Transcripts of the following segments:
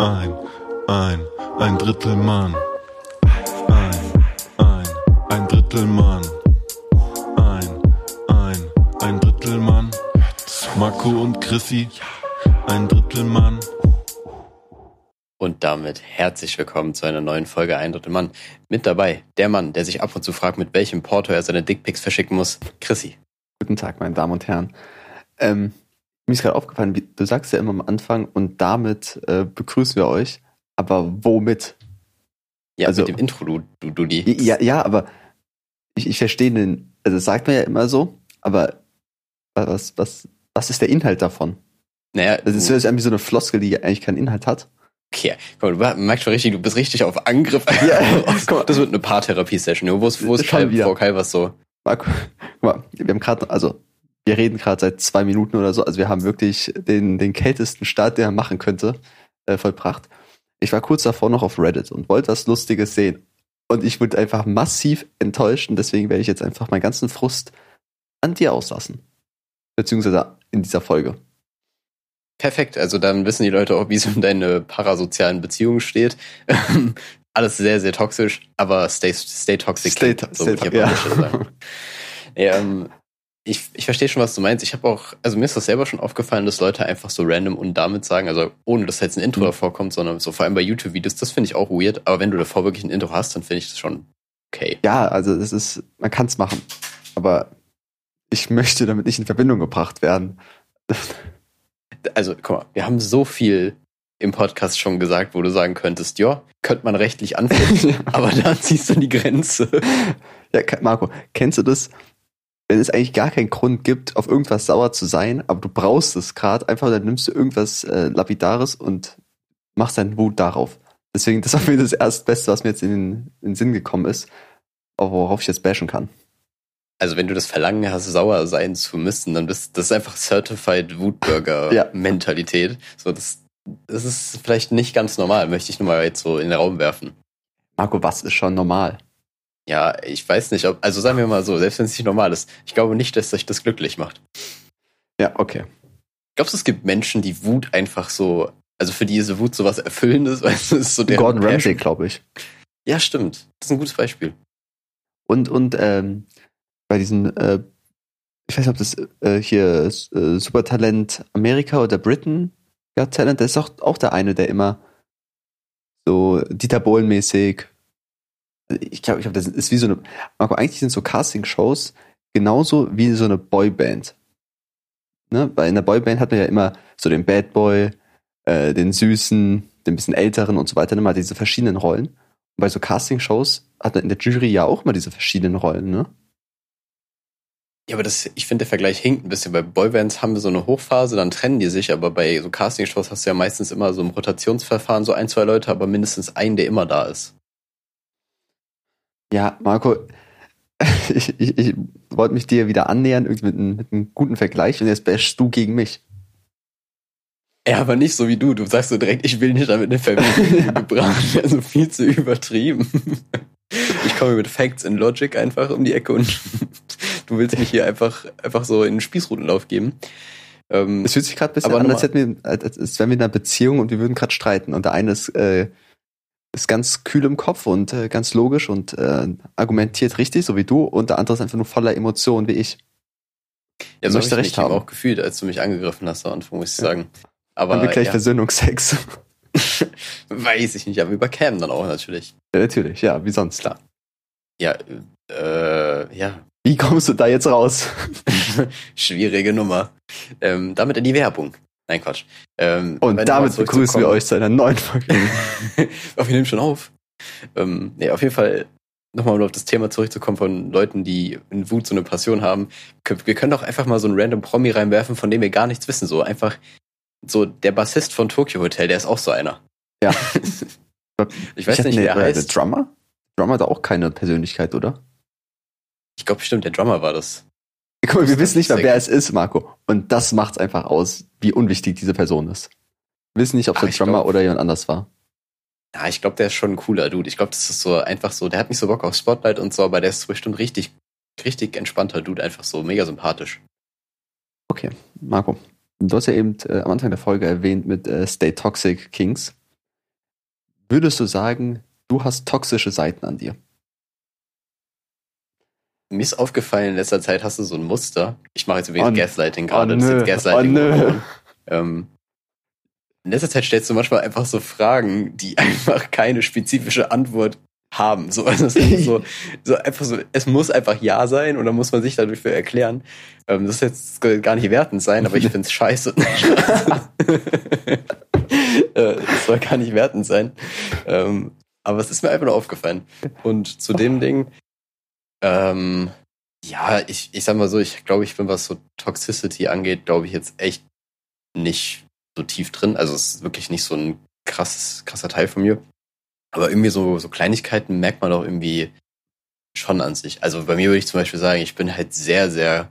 ein, ein, ein Drittel Mann. Ein, ein, ein Drittel Mann. Ein, ein, ein Drittel Mann. Marco und Chrissy, ein Drittel Mann. Und damit herzlich willkommen zu einer neuen Folge Ein Drittel Mann. Mit dabei der Mann, der sich ab und zu fragt, mit welchem Porto er seine Dickpics verschicken muss, Chrissy. Guten Tag, meine Damen und Herren. Ähm, mir ist gerade aufgefallen, wie, du sagst ja immer am Anfang und damit äh, begrüßen wir euch. Aber womit? Ja, Also- mit dem Intro, du, du, du die. Ja, ja, aber ich, ich verstehe den, also das sagt man ja immer so, aber was, was, was ist der Inhalt davon? Naja, Das ist du, ja irgendwie so eine Floskel, die eigentlich keinen Inhalt hat. okay. Guck mal, du merkst schon richtig, du bist richtig auf Angriff. Ja, das wird eine Paartherapie-Session. Wo ist, wo ist Kai. Frau Kai was so? Marco, guck mal, wir haben gerade, also wir reden gerade seit zwei Minuten oder so, also wir haben wirklich den, den kältesten Start, den man machen könnte, äh, vollbracht. Ich war kurz davor noch auf Reddit und wollte was Lustiges sehen. Und ich wurde einfach massiv enttäuscht und deswegen werde ich jetzt einfach meinen ganzen Frust an dir auslassen. Beziehungsweise in dieser Folge. Perfekt, also dann wissen die Leute auch, wie es um deine parasozialen Beziehungen steht. Alles sehr, sehr toxisch, aber stay, stay toxic. Stay to- so stay würde ich to- auf ja. Ja, ähm, ich, ich verstehe schon, was du meinst. Ich habe auch, also mir ist das selber schon aufgefallen, dass Leute einfach so random und damit sagen, also ohne dass jetzt ein Intro Mhm. davor kommt, sondern so vor allem bei YouTube-Videos, das finde ich auch weird. Aber wenn du davor wirklich ein Intro hast, dann finde ich das schon okay. Ja, also es ist, man kann es machen. Aber ich möchte damit nicht in Verbindung gebracht werden. Also, guck mal, wir haben so viel im Podcast schon gesagt, wo du sagen könntest, ja, könnte man rechtlich anfinden, aber da ziehst du die Grenze. Ja, Marco, kennst du das? Wenn es eigentlich gar keinen Grund gibt, auf irgendwas sauer zu sein, aber du brauchst es gerade, einfach dann nimmst du irgendwas äh, Lapidares und machst deinen Wut darauf. Deswegen, das war mir das Erstbeste, was mir jetzt in den, in den Sinn gekommen ist, worauf ich jetzt bashen kann. Also wenn du das Verlangen hast, sauer sein zu müssen, dann bist das ist einfach Certified Ja. Wutburger-Mentalität. So, das, das ist vielleicht nicht ganz normal, möchte ich nur mal jetzt so in den Raum werfen. Marco, was ist schon normal? Ja, ich weiß nicht, ob, also sagen wir mal so, selbst wenn es nicht normal ist, ich glaube nicht, dass euch das glücklich macht. Ja, okay. Glaubst du, es gibt Menschen, die Wut einfach so, also für die ist Wut sowas Erfüllendes, du, es ist so deren Gordon. Ramsay, glaube ich. Ja, stimmt. Das ist ein gutes Beispiel. Und, und ähm, bei diesem, äh, ich weiß nicht, ob das äh, hier äh, Supertalent Amerika oder Britain Got Talent, das ist auch, auch der eine, der immer so Dieter Bohlen-mäßig. Ich glaube, ich glaub, das ist wie so eine. Marco, eigentlich sind so Casting-Shows genauso wie so eine Boyband. Ne? Weil in der Boyband hat man ja immer so den Bad Boy, äh, den Süßen, den bisschen Älteren und so weiter, immer diese verschiedenen Rollen. Und bei so Casting-Shows hat man in der Jury ja auch immer diese verschiedenen Rollen, ne? Ja, aber das, ich finde, der Vergleich hinkt ein bisschen. Bei Boybands haben wir so eine Hochphase, dann trennen die sich, aber bei so Castingshows hast du ja meistens immer so ein Rotationsverfahren, so ein, zwei Leute, aber mindestens einen, der immer da ist. Ja, Marco, ich, ich, ich wollte mich dir wieder annähern, irgendwie mit, einem- mit einem guten Vergleich und jetzt bashst du gegen mich. Ja, aber nicht so wie du. Du sagst so direkt, ich will nicht damit eine Verbindung gebracht werden. Also viel zu übertrieben. Ich komme mit Facts and Logic einfach um die Ecke und du willst mich hier einfach, einfach so in den Spießrutenlauf geben. Ähm, Es fühlt sich gerade ein bisschen Aber an, als, hätten wir, als, als wären wir in einer Beziehung und wir würden gerade streiten. Und der eine ist, äh, ist ganz kühl im Kopf und äh, ganz logisch und äh, argumentiert richtig, so wie du, und der andere ist einfach nur voller Emotionen wie ich. ja, so möchte habe ich recht eben haben. auch gefühlt, als du mich angegriffen hast am Anfang, muss ich Ja. sagen. Aber Haben wir gleich ja, Versöhnungsex. weiß ich nicht, aber über Cam dann auch natürlich. ja, natürlich, ja, wie sonst. Klar. Ja, äh, ja, Wie kommst du da jetzt raus? schwierige Nummer. Ähm, damit in die Werbung. Nein, Quatsch. Ähm, Und damit begrüßen wir euch zu einer neuen Folge. Auf, wir nehmen schon auf. Ähm, nee, auf jeden Fall, nochmal um auf das Thema zurückzukommen von Leuten, die in Wut so eine Passion haben. Wir können doch einfach mal so einen random Promi reinwerfen, von dem wir gar nichts wissen. So einfach, so der Bassist von Tokyo Hotel, der ist auch so einer. Ja. Ich weiß Ich nicht, wer nee, heißt. Der Drummer? Drummer hat auch keine Persönlichkeit, oder? Ich glaube bestimmt, der Drummer war das. Guck mal, wir wissen nicht mal, wer es ist, Marco. Und das macht's einfach aus, wie unwichtig diese Person ist. Wir wissen nicht, ob es der ich Drummer glaub- oder jemand anders war. Ja, ich glaube, der ist schon ein cooler Dude. Ich glaube, das ist so einfach so, der hat nicht so Bock auf Spotlight und so, aber der ist bestimmt richtig, richtig entspannter Dude, einfach so mega sympathisch. Okay, Marco. Du hast ja eben äh, am Anfang der Folge erwähnt mit äh, Stay Toxic Kings. würdest du sagen, du hast toxische Seiten an dir? Mir ist aufgefallen, in letzter Zeit hast du so ein Muster. Ich mache jetzt übrigens Oh, Gaslighting gerade. oh, das ist nö. jetzt Gaslighting. Oh, ähm, in letzter Zeit stellst du manchmal einfach so Fragen, die einfach keine spezifische Antwort haben. So, also es so, so einfach so, es muss einfach Ja sein und dann muss man sich dafür erklären. Ähm, das ist jetzt das gar nicht wertend sein, aber ich finde es scheiße. äh, das soll gar nicht wertend sein. Ähm, aber es ist mir einfach nur aufgefallen. Und zu dem Ding, ähm, ja, ich, ich sag mal so, ich glaube, ich bin, was so Toxicity angeht, glaube ich jetzt echt nicht so tief drin. Also es ist wirklich nicht so ein krasses, krasser Teil von mir. Aber irgendwie so, so Kleinigkeiten merkt man auch irgendwie schon an sich. Also bei mir würde ich zum Beispiel sagen, ich bin halt sehr, sehr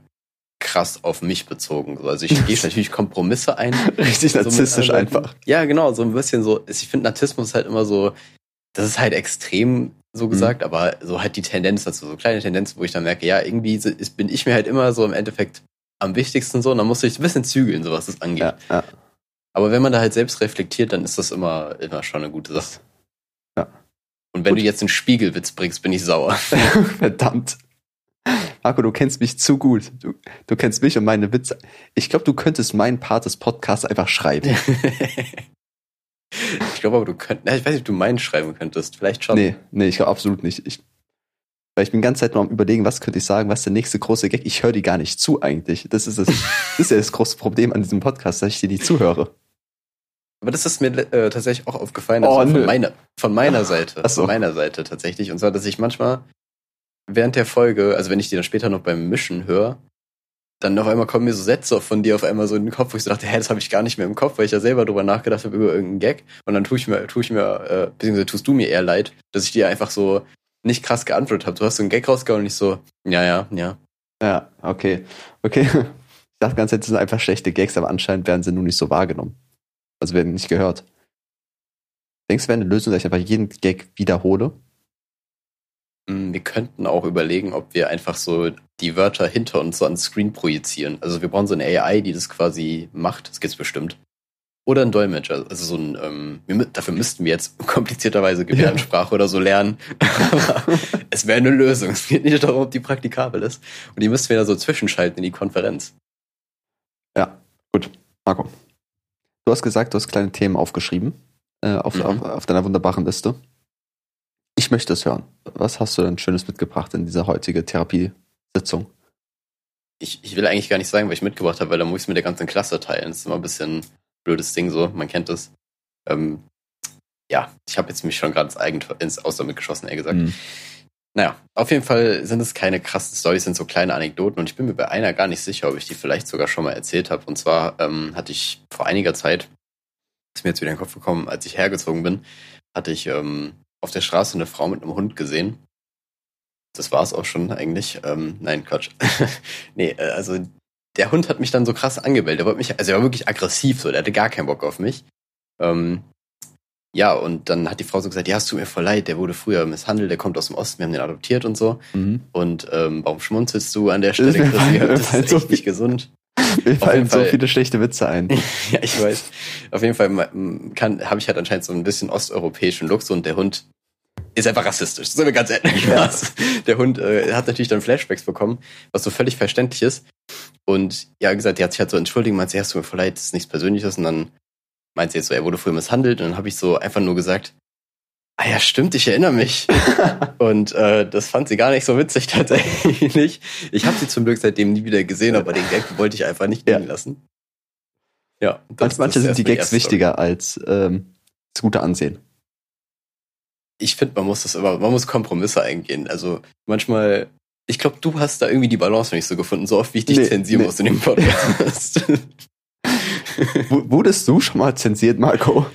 krass auf mich bezogen. So, Also ich gehe natürlich Kompromisse ein. Richtig So narzisstisch Leuten. einfach. Ja, genau, so ein bisschen so. Ich finde Narzissmus halt immer so, das ist halt extrem so Mhm. gesagt, aber so halt die Tendenz dazu, so kleine Tendenzen, wo ich dann merke, ja, irgendwie ist, bin ich mir halt immer so im Endeffekt am wichtigsten so und dann musste ich ein bisschen zügeln, so was das angeht. Ja, ja. Aber wenn man da halt selbst reflektiert, dann ist das immer, immer schon eine gute Sache. Ja. Und wenn Gut. du jetzt einen Spiegelwitz bringst, bin ich sauer. Verdammt. Marco, du kennst mich zu gut. Du, du kennst mich und meine Witze. Ich glaube, du könntest meinen Part des Podcasts einfach schreiben. ich glaube aber, du könntest, ich weiß nicht, ob du meinen schreiben könntest. Vielleicht schon. Nee, nee, ich glaube absolut nicht. Ich, weil ich bin die ganze Zeit noch am überlegen, was könnte ich sagen, was ist der nächste große Gag? Ich höre die gar nicht zu eigentlich. Das ist das, das ist ja das große Problem an diesem Podcast, dass ich dir nicht zuhöre. Aber das ist mir äh, tatsächlich auch aufgefallen, Oh, also nö. von, meiner, von meiner Seite. Ach so. Von meiner Seite tatsächlich. Und zwar, dass ich manchmal während der Folge, also wenn ich die dann später noch beim Mischen höre, dann auf einmal kommen mir so Sätze von dir auf einmal so in den Kopf, wo ich so dachte, hä, das habe ich gar nicht mehr im Kopf, weil ich ja selber drüber nachgedacht habe über irgendeinen Gag. Und dann tue ich mir, tue ich mir, äh, beziehungsweise tust du mir eher leid, dass ich dir einfach so nicht krass geantwortet habe. Du hast so einen Gag rausgehauen und ich so, ja, ja, ja. Ja, okay. Okay. Ich dachte ganz, das sind einfach schlechte Gags, aber anscheinend werden sie nun nicht so wahrgenommen. Also werden nicht gehört. Denkst du, wäre eine Lösung, dass ich einfach jeden Gag wiederhole? Mm, Wir könnten auch überlegen, ob wir einfach so die Wörter hinter uns so ans Screen projizieren. Also wir brauchen so eine AI, die das quasi macht. Das gibt's bestimmt. Oder ein Dolmetscher. Also so ein, ähm, wir, dafür müssten wir jetzt komplizierterweise Gebärdensprache oder so lernen. Aber es wäre eine Lösung. Es geht nicht darum, ob die praktikabel ist. Und die müssten wir da so zwischenschalten in die Konferenz. Ja, gut. Marco. Du hast gesagt, du hast kleine Themen aufgeschrieben äh, auf, Mhm. auf, auf deiner wunderbaren Liste. Ich möchte es hören. Was hast du denn Schönes mitgebracht in dieser heutige Therapiesitzung? Ich, ich will eigentlich gar nicht sagen, was ich mitgebracht habe, weil da muss ich es mit der ganzen Klasse teilen. Das ist immer ein bisschen blödes Ding so, man kennt das. Ähm, ja, ich habe jetzt mich schon gerade ins, Eigentor- ins Aus damit geschossen, eher gesagt. Mhm. Naja, auf jeden Fall sind es keine krassen Storys, sind so kleine Anekdoten und ich bin mir bei einer gar nicht sicher, ob ich die vielleicht sogar schon mal erzählt habe. Und zwar ähm, hatte ich vor einiger Zeit, ist mir jetzt wieder in den Kopf gekommen, als ich hergezogen bin, hatte ich ähm, auf der Straße eine Frau mit einem Hund gesehen. Das war es auch schon eigentlich. Ähm, nein, Quatsch. nee, äh, also der Hund hat mich dann so krass angebellt. Der wollte mich, also er war wirklich aggressiv, so, der hatte gar keinen Bock auf mich. Ähm, ja, und dann hat die Frau so gesagt, ja, es tut mir voll leid, der wurde früher misshandelt, der kommt aus dem Osten, wir haben den adoptiert und so. Mhm. Und ähm, warum schmunzelst du an der Stelle, Chrissy? fallen- mir Das ist so echt nicht gesund. Mir fallen so viele schlechte Witze ein. ja, ich weiß. Auf jeden Fall habe ich halt anscheinend so ein bisschen osteuropäischen Look so und der Hund ist einfach rassistisch. Sind wir ganz ehrlich. Ja. Der Hund äh, hat natürlich dann Flashbacks bekommen, was so völlig verständlich ist. Und ja, gesagt, die hat sich halt so entschuldigt, meinte, ja, es tut mir leid, das ist nichts Persönliches. Und dann meint sie jetzt so, er wurde früher misshandelt. Und dann habe ich so einfach nur gesagt, ah ja, stimmt, ich erinnere mich. Und äh, das fand sie gar nicht so witzig tatsächlich. Ich habe sie zum Glück seitdem nie wieder gesehen, aber den Gag wollte ich einfach nicht Ja. liegen lassen. Ja, das- Manch, manche das sind die Gags wichtiger als ähm, das gute Ansehen. Ich finde, man muss das immer, man muss Kompromisse eingehen. Also manchmal, ich glaube, du hast da irgendwie die Balance noch nicht so gefunden, so oft wie ich dich Nee, zensieren nee. muss in dem Podcast. Wurdest du schon mal zensiert, Marco?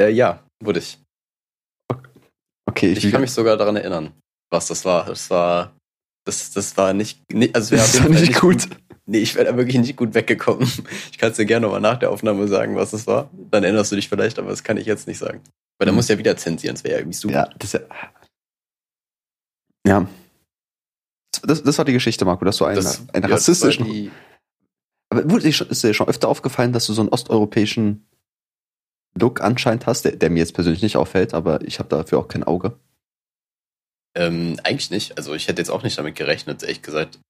äh, ja, wurde ich. Okay, ich, Ich kann mich sogar daran erinnern, was das war. Das war, das, das war nicht, nicht also das Fall nicht gut. Nee, ich wäre da wirklich nicht gut weggekommen. Ich kann es dir gerne nochmal nach der Aufnahme sagen, was es war. Dann erinnerst du dich vielleicht, aber das kann ich jetzt nicht sagen. Weil da Mhm. muss ja wieder zensieren, das wäre ja irgendwie super. Ja, das ja. Ja. Das, das war die Geschichte, Marco, dass du einen, Das- einen ja, rassistischen. die- Aber wurde dir ist dir schon öfter aufgefallen, dass du so einen osteuropäischen Look anscheinend hast, der, der mir jetzt persönlich nicht auffällt, aber ich habe dafür auch kein Auge. Ähm, eigentlich nicht. Also ich hätte jetzt auch nicht damit gerechnet, ehrlich gesagt.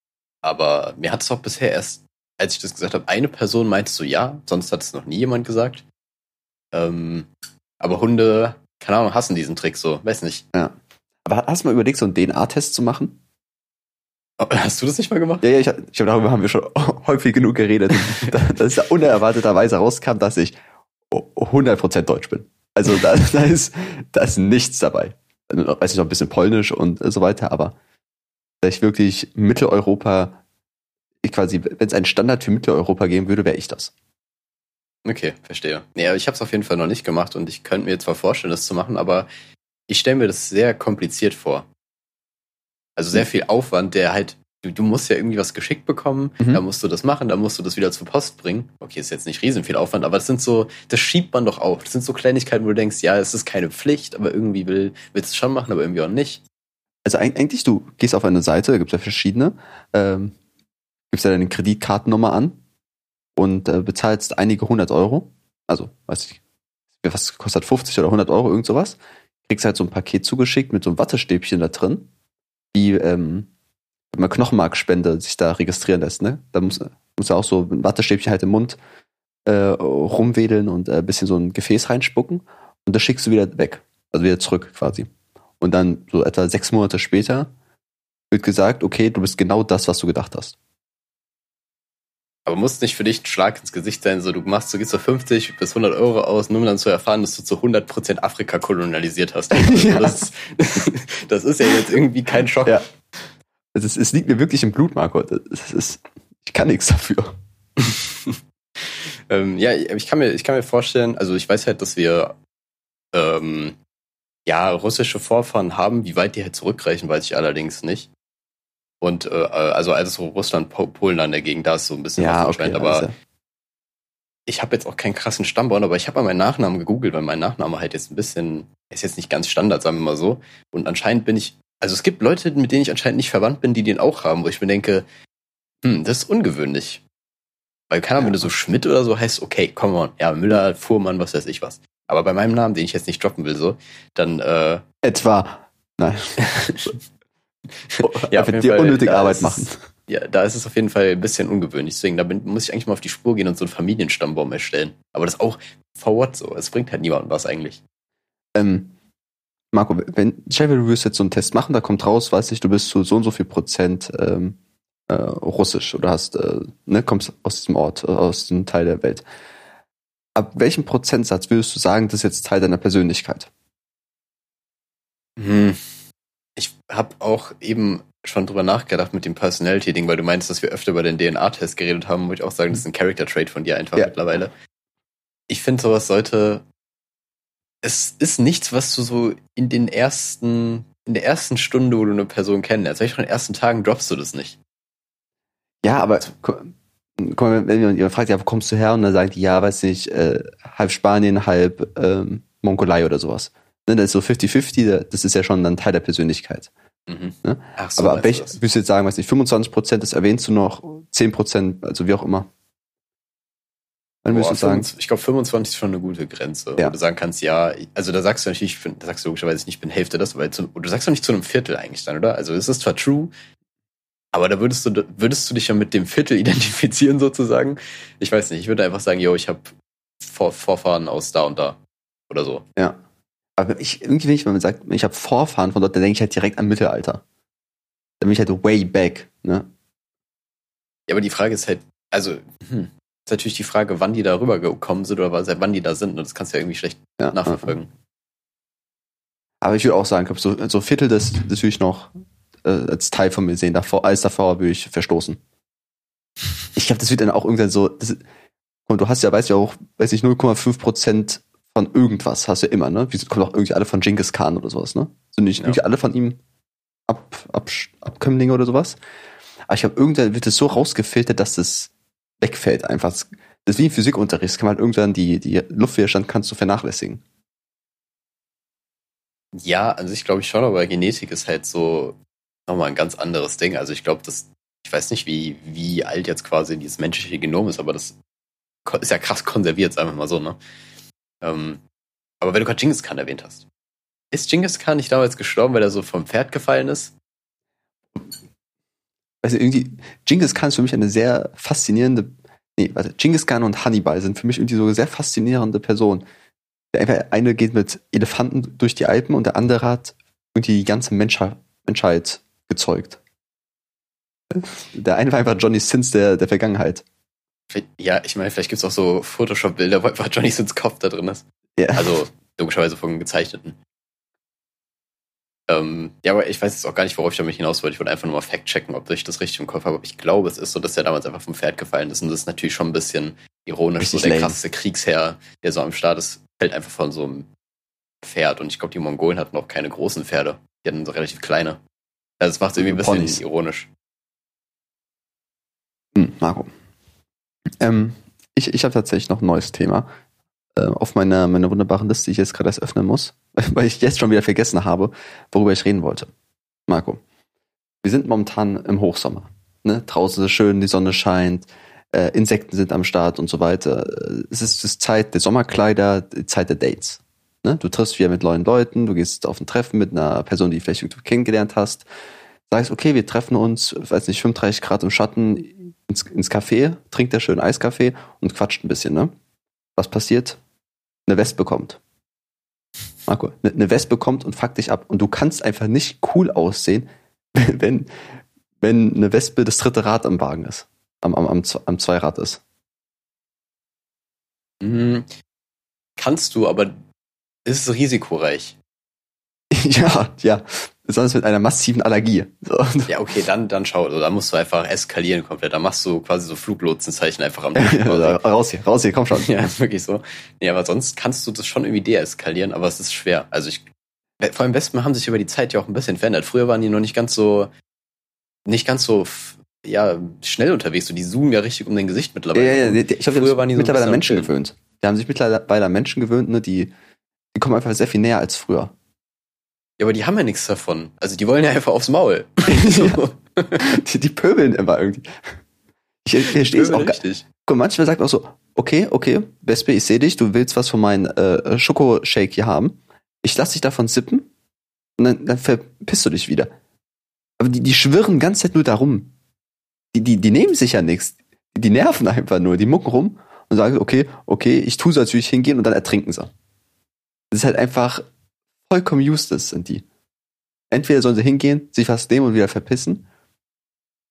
Aber mir hat es auch bisher erst, als ich das gesagt habe, eine Person meinte so ja, sonst hat es noch nie jemand gesagt. Ähm, aber Hunde, keine Ahnung, hassen diesen Trick so, weiß nicht. Ja. Aber hast du mal überlegt, so einen DNA-Test zu machen? Hast du das nicht mal gemacht? Ja, ja, ich, ich glaube, darüber haben wir schon häufig genug geredet, dass da unerwarteterweise rauskam, dass ich 100% Deutsch bin. Also da, da, ist, da ist nichts dabei. Weiß ich noch ein bisschen Polnisch und so weiter, aber dass ich wirklich Mitteleuropa, ich quasi, wenn es einen Standard für Mitteleuropa geben würde, wäre ich das. Okay, verstehe. Ja, ich habe es auf jeden Fall noch nicht gemacht und ich könnte mir zwar vorstellen, das zu machen, aber ich stelle mir das sehr kompliziert vor. Also sehr hm. viel Aufwand, der halt, du, du musst ja irgendwie was geschickt bekommen, mhm. da musst du das machen, da musst du das wieder zur Post bringen. Okay, ist jetzt nicht riesen viel Aufwand, aber das sind so, das schiebt man doch auf. Das sind so Kleinigkeiten, wo du denkst, ja, es ist keine Pflicht, aber irgendwie will, willst du es schon machen, aber irgendwie auch nicht. Also eigentlich, du gehst auf eine Seite, da gibt es ja verschiedene, ähm, gibst ja deine Kreditkartennummer an und äh, bezahlst einige hundert Euro. Also, weiß ich, was kostet 50 oder 100 Euro, irgend sowas. Kriegst halt so ein Paket zugeschickt mit so einem Wattestäbchen da drin, wie ähm, wenn man Knochenmarkspende sich da registrieren lässt, ne? Da muss, muss er auch so ein Wattestäbchen halt im Mund äh, rumwedeln und ein äh, bisschen so ein Gefäß reinspucken und das schickst du wieder weg. Also wieder zurück quasi. Und dann so etwa sechs Monate später wird gesagt, okay, du bist genau das, was du gedacht hast. Aber muss nicht für dich ein Schlag ins Gesicht sein, so du machst, du gehst so 50 bis 100 Euro aus, nur um dann zu erfahren, dass du zu 100% Afrika kolonialisiert hast. Also ja. das, das, ist ja jetzt irgendwie kein Schock. Ja. Es, es liegt mir wirklich im Blut, Marco. Das ist, ich kann nichts dafür. ähm, ja, ich kann, mir, ich kann mir vorstellen, also ich weiß halt, dass wir ähm, ja, russische Vorfahren haben. Wie weit die halt zurückreichen, weiß ich allerdings nicht. Und äh, also alles so Russland, Polen an der Gegend, da ist so ein bisschen ja, was okay, aber also. ich habe jetzt auch keinen krassen Stammbaum, aber ich habe mal meinen Nachnamen gegoogelt, weil mein Nachname halt jetzt ein bisschen, ist jetzt nicht ganz Standard, sagen wir mal so. Und anscheinend bin ich, also es gibt Leute, mit denen ich anscheinend nicht verwandt bin, die den auch haben, wo ich mir denke, hm, das ist ungewöhnlich. Weil keine Ahnung, ja. wenn du so Schmidt oder so heißt, okay, come on, ja, Müller, Fuhrmann, was weiß ich was. Aber bei meinem Namen, den ich jetzt nicht droppen will, so, dann äh, etwa. Nein. ja, wird dir unnötig Arbeit machen. Ja, da ist es auf jeden Fall ein bisschen ungewöhnlich. Deswegen, da bin, muss ich eigentlich mal auf die Spur gehen und so einen Familienstammbaum erstellen. Aber das auch for what so. Es bringt halt niemandem was eigentlich. Ähm, Marco, wenn Chevy, du wirst jetzt so einen Test machen, da kommt raus, weiß ich, du bist zu so und so viel Prozent ähm, äh, russisch oder hast, äh, ne, kommst aus diesem Ort, aus diesem Teil der Welt. Ab welchem Prozentsatz würdest du sagen, das ist jetzt Teil deiner Persönlichkeit? Hm ich habe auch eben schon drüber nachgedacht mit dem Personality-Ding, weil du meinst, dass wir öfter über den DNA-Test geredet haben, würde ich auch sagen, das ist ein Character-Trait von dir einfach ja. mittlerweile. Ich finde, sowas sollte. Es ist nichts, was du so in den ersten, in der ersten Stunde, wo du eine Person kennenlernst, vielleicht schon in den ersten Tagen droppst du das nicht. Ja, aber guck mal, wenn jemand fragt, ja, wo kommst du her? Und dann sagt die, ja, weiß nicht, äh, halb Spanien, halb ähm, Mongolei oder sowas. Ne, das ist so 50-50, das ist ja schon dann Teil der Persönlichkeit. Mhm. Ne? Ach so, Aber welch, würdest du jetzt sagen, weiß nicht, 25 Prozent, das erwähnst du noch, 10 Prozent, also wie auch immer. Dann Boah, du sagen. Ich glaube, 25 ist schon eine gute Grenze. Ja. Wo du sagen kannst, ja, also da sagst du natürlich, da sagst du logischerweise nicht, ich bin Hälfte das, weil zu, du sagst doch nicht zu einem Viertel eigentlich dann, oder? Also es ist zwar true, aber da würdest du, würdest du dich ja mit dem Viertel identifizieren sozusagen. Ich weiß nicht, ich würde einfach sagen, yo, ich habe Vor Vorfahren aus da und da. Oder so. Ja. Aber ich, irgendwie, wenn ich mal sagt, ich habe Vorfahren von dort, dann denke ich halt direkt an Mittelalter. Dann bin ich halt way back, ne? Ja, aber die Frage ist halt, also, hm, ist natürlich die Frage, wann die da rübergekommen sind oder seit wann die da sind. Und das kannst du ja irgendwie schlecht ja, nachverfolgen. Ja. Aber ich würde auch sagen, so, so Viertel das, das würde ich noch äh, als Teil von mir sehen. Davor, alles davor würde ich verstoßen. Ich glaube, das wird dann auch irgendwann so. Das, und du hast ja, weißt du ja auch, weiß ich, 0,5 Prozent von irgendwas hast du immer, ne? Wie kommen auch irgendwie alle von Genghis Khan oder sowas, ne? Sind nicht ja. irgendwie alle von ihm Ab, Ab, Abkömmlinge oder sowas? Aber ich glaube, irgendwann wird es so rausgefiltert, dass das wegfällt einfach. Das ist wie im Physikunterricht, das kann man halt irgendwann die, die Luftwiderstand kannst du vernachlässigen. Ja, also ich glaube ich schon, aber Genetik ist halt so nochmal ein ganz anderes Ding. Also ich glaube, dass, ich weiß nicht, wie, wie alt jetzt quasi dieses menschliche Genom ist, aber das ist ja krass konserviert, sagen wir mal so, ne? Ähm, aber wenn du gerade Genghis Khan erwähnt hast, ist Genghis Khan nicht damals gestorben, weil er so vom Pferd gefallen ist? Also irgendwie, Genghis Khan ist für mich eine sehr faszinierende, nee, warte, Genghis Khan und Hannibal sind für mich irgendwie so eine sehr faszinierende Person. Der eine geht mit Elefanten durch die Alpen und der andere hat irgendwie die ganze Menschheit, gezeugt. Der eine war einfach Johnny Sins der, der Vergangenheit. Ja, ich meine, vielleicht gibt es auch so Photoshop-Bilder, wo einfach Johnny Sins Kopf da drin ist. Ja. Also logischerweise von gezeichneten. Ähm, ja, aber ich weiß jetzt auch gar nicht, worauf ich damit hinaus wollte. Ich wollte einfach nur mal fact-checken, ob ich das richtig im Kopf habe. Aber ich glaube, es ist so, dass er damals einfach vom Pferd gefallen ist. Und das ist natürlich schon ein bisschen ironisch. Richtig so der krasseste Kriegsherr, der so am Start ist, fällt einfach von so einem Pferd. Und ich glaube, die Mongolen hatten auch keine großen Pferde. Die hatten so relativ kleine. Also das macht es irgendwie ein bisschen Ponys. ironisch. Hm, Marco. Ähm, ich ich habe tatsächlich noch ein neues Thema äh, auf meiner, meiner wunderbaren Liste, die ich jetzt gerade erst öffnen muss, weil ich jetzt schon wieder vergessen habe, worüber ich reden wollte. Marco, wir sind momentan im Hochsommer. Ne? Draußen ist es schön, die Sonne scheint, äh, Insekten sind am Start und so weiter. Äh, Es ist das Zeit der Sommerkleider, die Zeit der Dates. Ne? Du triffst wieder mit neuen Leuten, du gehst auf ein Treffen mit einer Person, die vielleicht du kennengelernt hast, sagst, okay, wir treffen uns, weiß nicht, 35 Grad im Schatten ins, ins Café, trinkt der schön Eiskaffee und quatscht ein bisschen, ne? Was passiert? Eine Wespe kommt. Marco, eine, eine Wespe kommt und fuckt dich ab. Und du kannst einfach nicht cool aussehen, wenn, wenn eine Wespe das dritte Rad am Wagen ist. Am, am, am, am Zweirad ist. Mhm. Kannst du, aber ist es risikoreich? ja, ja. Besonders mit einer massiven Allergie. So. Ja, okay, dann, dann schau, also, da musst du einfach eskalieren komplett. Da machst du quasi so Fluglotsenzeichen einfach am Ja, raus hier, raus hier, komm schon. Ja, ist wirklich so. Nee, aber sonst kannst du das schon irgendwie deeskalieren, aber es ist schwer. Also ich, vor allem Wespen haben sich über die Zeit ja auch ein bisschen verändert. Früher waren die noch nicht ganz so, nicht ganz so, ja, schnell unterwegs. So, die zoomen ja richtig um dein Gesicht Ja, mittlerweile. ja, ja, ich glaube, Früher waren die so mittlerweile an Menschen gewöhnt. Die haben sich mittlerweile an Menschen gewöhnt, ne, die, die kommen einfach sehr viel näher als früher. Ja, aber die haben ja nichts davon. Also die wollen ja einfach aufs Maul. Ja. Die, die pöbeln immer irgendwie. Ich, ich verstehe es auch gar richtig. Guck, manchmal sagt auch so, okay, okay, Wespe, ich sehe dich, du willst was von meinem äh, Schokoshake hier haben. Ich lass dich davon sippen und dann, dann verpisst du dich wieder. Aber die, die schwirren die ganze Zeit nur darum. Die, die, die nehmen sich ja nichts. Die nerven einfach nur, die mucken rum und sagen, okay, okay, ich tue so, als würde ich hingehen und dann ertrinken sie. Das ist halt einfach vollkommen useless sind die. Entweder sollen sie hingehen, sich was nehmen und wieder verpissen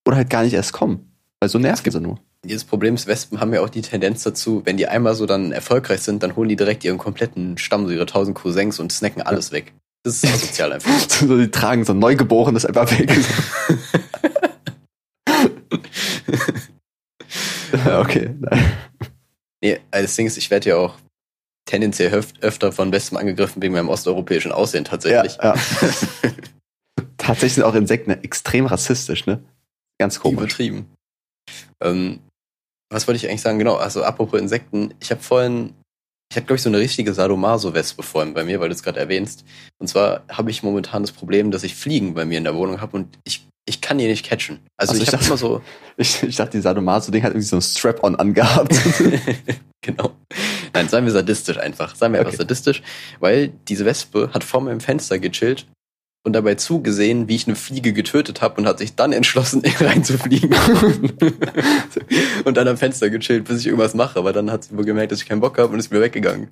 oder halt gar nicht erst kommen. Weil so nerven sie nur. Dieses Problem ist, Wespen haben ja auch die Tendenz dazu, wenn die einmal so dann erfolgreich sind, dann holen die direkt ihren kompletten Stamm, so ihre tausend Cousins und snacken alles weg. Das ist asozial einfach. so, die tragen so ein Neugeborenes einfach weg. ja, okay. Nein. Nee, also das Ding ist, ich werde ja auch tendenziell öf öfter von Wespen angegriffen wegen meinem osteuropäischen Aussehen Ja, tatsächlich. ja. Tatsächlich sind auch Insekten extrem rassistisch, ne? Ganz komisch. Übertrieben. Ähm, was wollte ich eigentlich sagen? Genau, also apropos Insekten, ich habe vorhin, ich habe glaube ich so eine richtige Sadomaso-Wespe vorhin bei mir, weil du es gerade erwähnst. Und zwar habe ich momentan das Problem, dass ich Fliegen bei mir in der Wohnung habe und ich, ich kann die nicht catchen. Also Also ich ich habe dachte- immer so, Ich, ich dachte, die Sadomaso-Ding hat irgendwie so ein Strap-on angehabt. genau. Nein, seien wir sadistisch einfach. Seien wir einfach Okay. sadistisch, weil diese Wespe hat vor meinem Fenster gechillt und dabei zugesehen, wie ich eine Fliege getötet habe und hat sich dann entschlossen, reinzufliegen. und dann am Fenster gechillt, bis ich irgendwas mache. Aber dann hat sie wohl gemerkt, dass ich keinen Bock habe und ist mir weggegangen.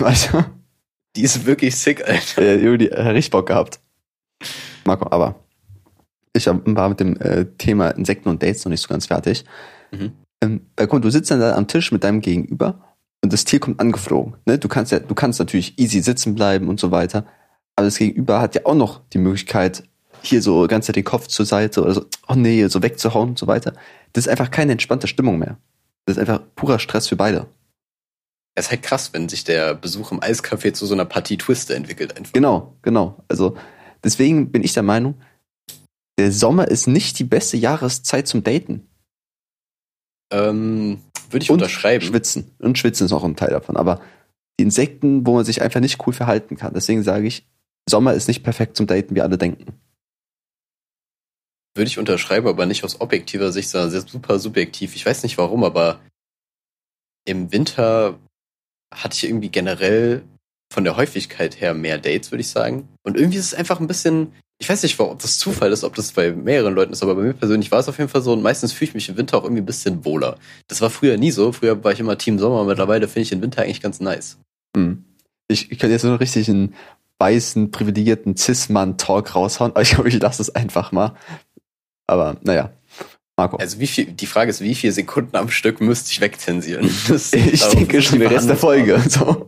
also, Die ist wirklich sick, Alter. äh, Juli, äh, richtig Bock gehabt. Marco, aber ich war mit dem äh, Thema Insekten und Dates noch nicht so ganz fertig. Mhm. Ähm, weil guck, du sitzt dann da am Tisch mit deinem Gegenüber und das Tier kommt angeflogen. Ne? Du kannst ja, du kannst natürlich easy sitzen bleiben und so weiter. Aber das Gegenüber hat ja auch noch die Möglichkeit, hier so ganz den Kopf zur Seite oder so, oh nee, so wegzuhauen und so weiter. Das ist einfach keine entspannte Stimmung mehr. Das ist einfach purer Stress für beide. Es ist halt krass, wenn sich der Besuch im Eiscafé zu so einer Partie Twister entwickelt einfach. Genau, genau. Also deswegen bin ich der Meinung, der Sommer ist nicht die beste Jahreszeit zum Daten. Ähm, würde ich und unterschreiben. Schwitzen. Und Schwitzen ist auch ein Teil davon. Aber die Insekten, wo man sich einfach nicht cool verhalten kann. Deswegen sage ich, Sommer ist nicht perfekt zum Daten, wie alle denken. Würde ich unterschreiben, aber nicht aus objektiver Sicht, sondern sehr super subjektiv. Ich weiß nicht warum, aber im Winter hatte ich irgendwie generell von der Häufigkeit her mehr Dates, würde ich sagen. Und irgendwie ist es einfach ein bisschen, ich weiß nicht, ob das Zufall ist, ob das bei mehreren Leuten ist, aber bei mir persönlich war es auf jeden Fall so und meistens fühle ich mich im Winter auch irgendwie ein bisschen wohler. Das war früher nie so. Früher war ich immer Team Sommer, mittlerweile finde ich den Winter eigentlich ganz nice. Hm. Ich, ich könnte jetzt so einen richtigen weißen, privilegierten Cis-Mann-Talk raushauen, aber ich glaube, ich lasse es einfach mal. Aber naja. Marco. Also wie viel, die Frage ist, wie viele Sekunden am Stück müsste ich wegzensieren? Das ich denke schon den Rest der Folge. So.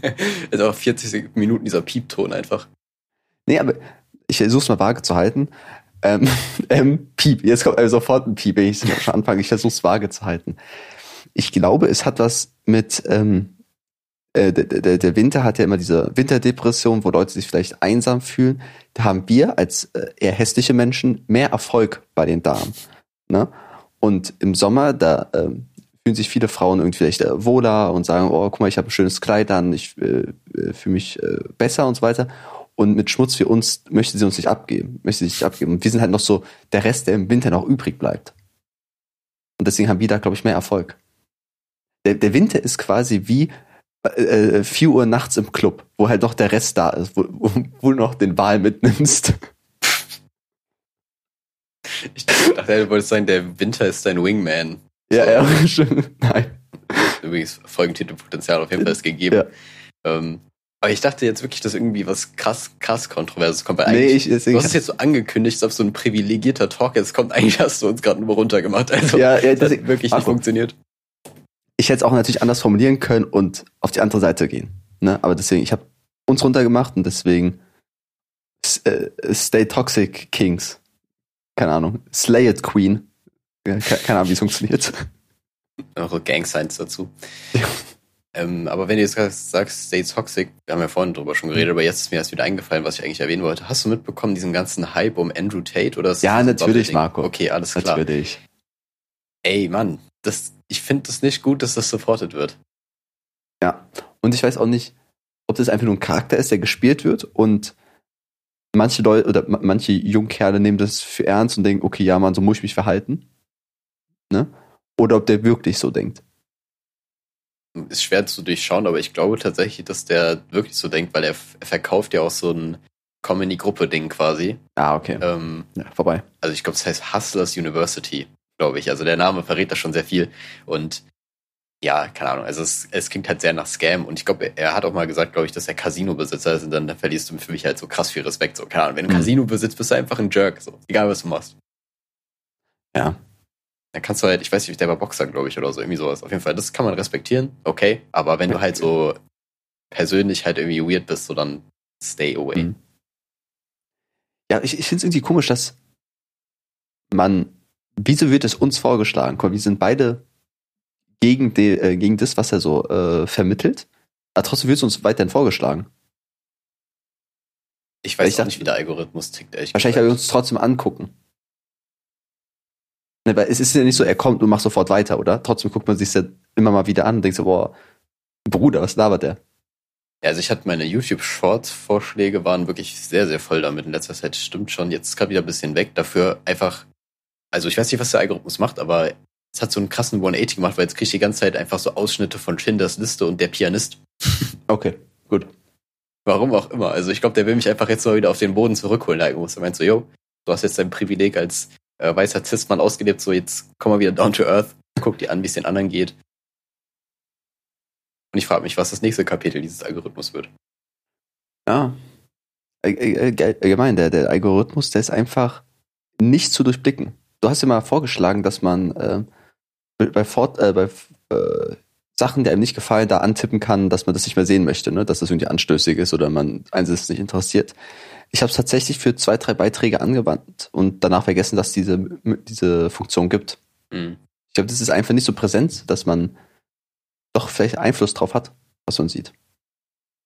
also auch 40 Minuten dieser Piepton einfach. Nee, aber ich versuche es mal vage zu halten. Ähm, ähm, Piep, jetzt kommt also sofort ein Piep, wenn ich schon anfange. Ich versuche es vage zu halten. Ich glaube, es hat was mit, ähm, äh, der, der, Winter hat ja immer diese Winterdepression, wo Leute sich vielleicht einsam fühlen. Da haben wir als äh, eher hässliche Menschen mehr Erfolg bei den Damen. Ne? Und im Sommer, da ähm, fühlen sich viele Frauen irgendwie vielleicht äh, wohler und sagen, oh, guck mal, ich habe ein schönes Kleid an, ich äh, äh, fühle mich äh, besser und so weiter. Und mit Schmutz für uns möchte sie uns nicht abgeben, möchte sie sich abgeben. Und wir sind halt noch so der Rest, der im Winter noch übrig bleibt. Und deswegen haben wir da, glaube ich, mehr Erfolg. Der, der Winter ist quasi wie äh, 4 äh, Uhr nachts im Club, wo halt noch der Rest da ist, wo, wo, du noch den Wahl mitnimmst. Ich dachte, du wolltest sagen, der Winter ist dein Wingman. Ja, ja, schon. Nein. Übrigens, Folgentitelpotenzial auf jeden Fall ist gegeben. Ja. Ähm, aber ich dachte jetzt wirklich, dass irgendwie was krass, krass Kontroverses kommt. Weil nee, ich, deswegen, du hast es jetzt so angekündigt, als ob so ein privilegierter Talk ist. Kommt eigentlich, hast du uns gerade nur runtergemacht. Also, ja, ja, das hat wirklich nicht funktioniert. Ich hätte es auch natürlich anders formulieren können und auf die andere Seite gehen. Ne? Aber deswegen, ich habe uns runtergemacht und deswegen äh, Stay Toxic Kings keine Ahnung, Slay It Queen. keine, keine Ahnung, wie es funktioniert. Noch so Gang Signs dazu. Ja. Ähm, aber wenn du jetzt sagst, Stay Toxic, wir haben ja vorhin drüber schon geredet, aber jetzt ist mir erst wieder eingefallen, was ich eigentlich erwähnen wollte. Hast du mitbekommen, diesen ganzen Hype um Andrew Tate? Oder ja, natürlich, Marco. Okay, alles klar. Natürlich. Ey, Mann, das, ich finde das nicht gut, dass das supported wird. Ja, und ich weiß auch nicht, ob das einfach nur ein Charakter ist, der gespielt wird und manche Leute oder manche Jungkerle nehmen das für ernst und denken, okay, ja, man, so muss ich mich verhalten. Ne? Oder ob der wirklich so denkt. Ist schwer zu durchschauen, aber ich glaube tatsächlich, dass der wirklich so denkt, weil er, er verkauft ja auch so ein Comedy-Gruppe-Ding quasi. Ah, okay. Ähm, ja, vorbei. Also ich glaube, es heißt Hustlers University, glaube ich. Also der Name verrät da schon sehr viel. Und ja, keine Ahnung, also es, es klingt halt sehr nach Scam und ich glaube, er hat auch mal gesagt, glaube ich, dass er Casino-Besitzer ist und dann verlierst du für mich halt so krass viel Respekt. So, keine Ahnung, wenn du mhm. Casino besitzt, bist du einfach ein Jerk, so, egal was du machst. Ja. Dann kannst du halt, ich weiß nicht, der war Boxer, glaube ich, oder so, irgendwie sowas. Auf jeden Fall, das kann man respektieren, okay, aber wenn du halt so persönlich halt irgendwie weird bist, so dann stay away. Mhm. Ja, ich, ich finde es irgendwie komisch, dass man, wieso wird es uns vorgeschlagen? Komm, wir sind beide gegen, die, äh, gegen das, was er so äh, vermittelt. Aber trotzdem wird es uns weiterhin vorgeschlagen. Ich weiß ich dachte, nicht, wie der Algorithmus tickt. Wahrscheinlich, gesagt. weil wir uns trotzdem angucken. Ne, weil es ist ja nicht so, er kommt und macht sofort weiter, oder? Trotzdem guckt man sich ja immer mal wieder an und denkt so, boah, Bruder, was labert der? Ja, also ich hatte meine YouTube-Shorts-Vorschläge waren wirklich sehr, sehr voll damit in letzter Zeit. Stimmt schon. Jetzt ist gerade wieder ein bisschen weg. Dafür einfach, also ich weiß nicht, was der Algorithmus macht, aber es hat so einen krassen 180 gemacht, weil jetzt kriege ich die ganze Zeit einfach so Ausschnitte von Schindlers Liste und der Pianist. Okay, gut. Warum auch immer. Also ich glaube, der will mich einfach jetzt mal wieder auf den Boden zurückholen. Da muss er meint so, yo, du hast jetzt dein Privileg als äh, weißer Cis-Mann ausgelebt, so jetzt komm mal wieder down to earth, guck dir an, wie es den anderen geht. Und ich frage mich, was das nächste Kapitel dieses Algorithmus wird. Ja. Allgemein, der, der Algorithmus, der ist einfach nicht zu durchblicken. Du hast ja mal vorgeschlagen, dass man äh, bei, Fort, äh, bei äh, Sachen, die einem nicht gefallen, da antippen kann, dass man das nicht mehr sehen möchte, ne? dass das irgendwie anstößig ist oder man eins ist nicht interessiert. Ich habe es tatsächlich für zwei, drei Beiträge angewandt und danach vergessen, dass diese diese Funktion gibt. Mhm. Ich glaube, das ist einfach nicht so präsent, dass man doch vielleicht Einfluss drauf hat, was man sieht.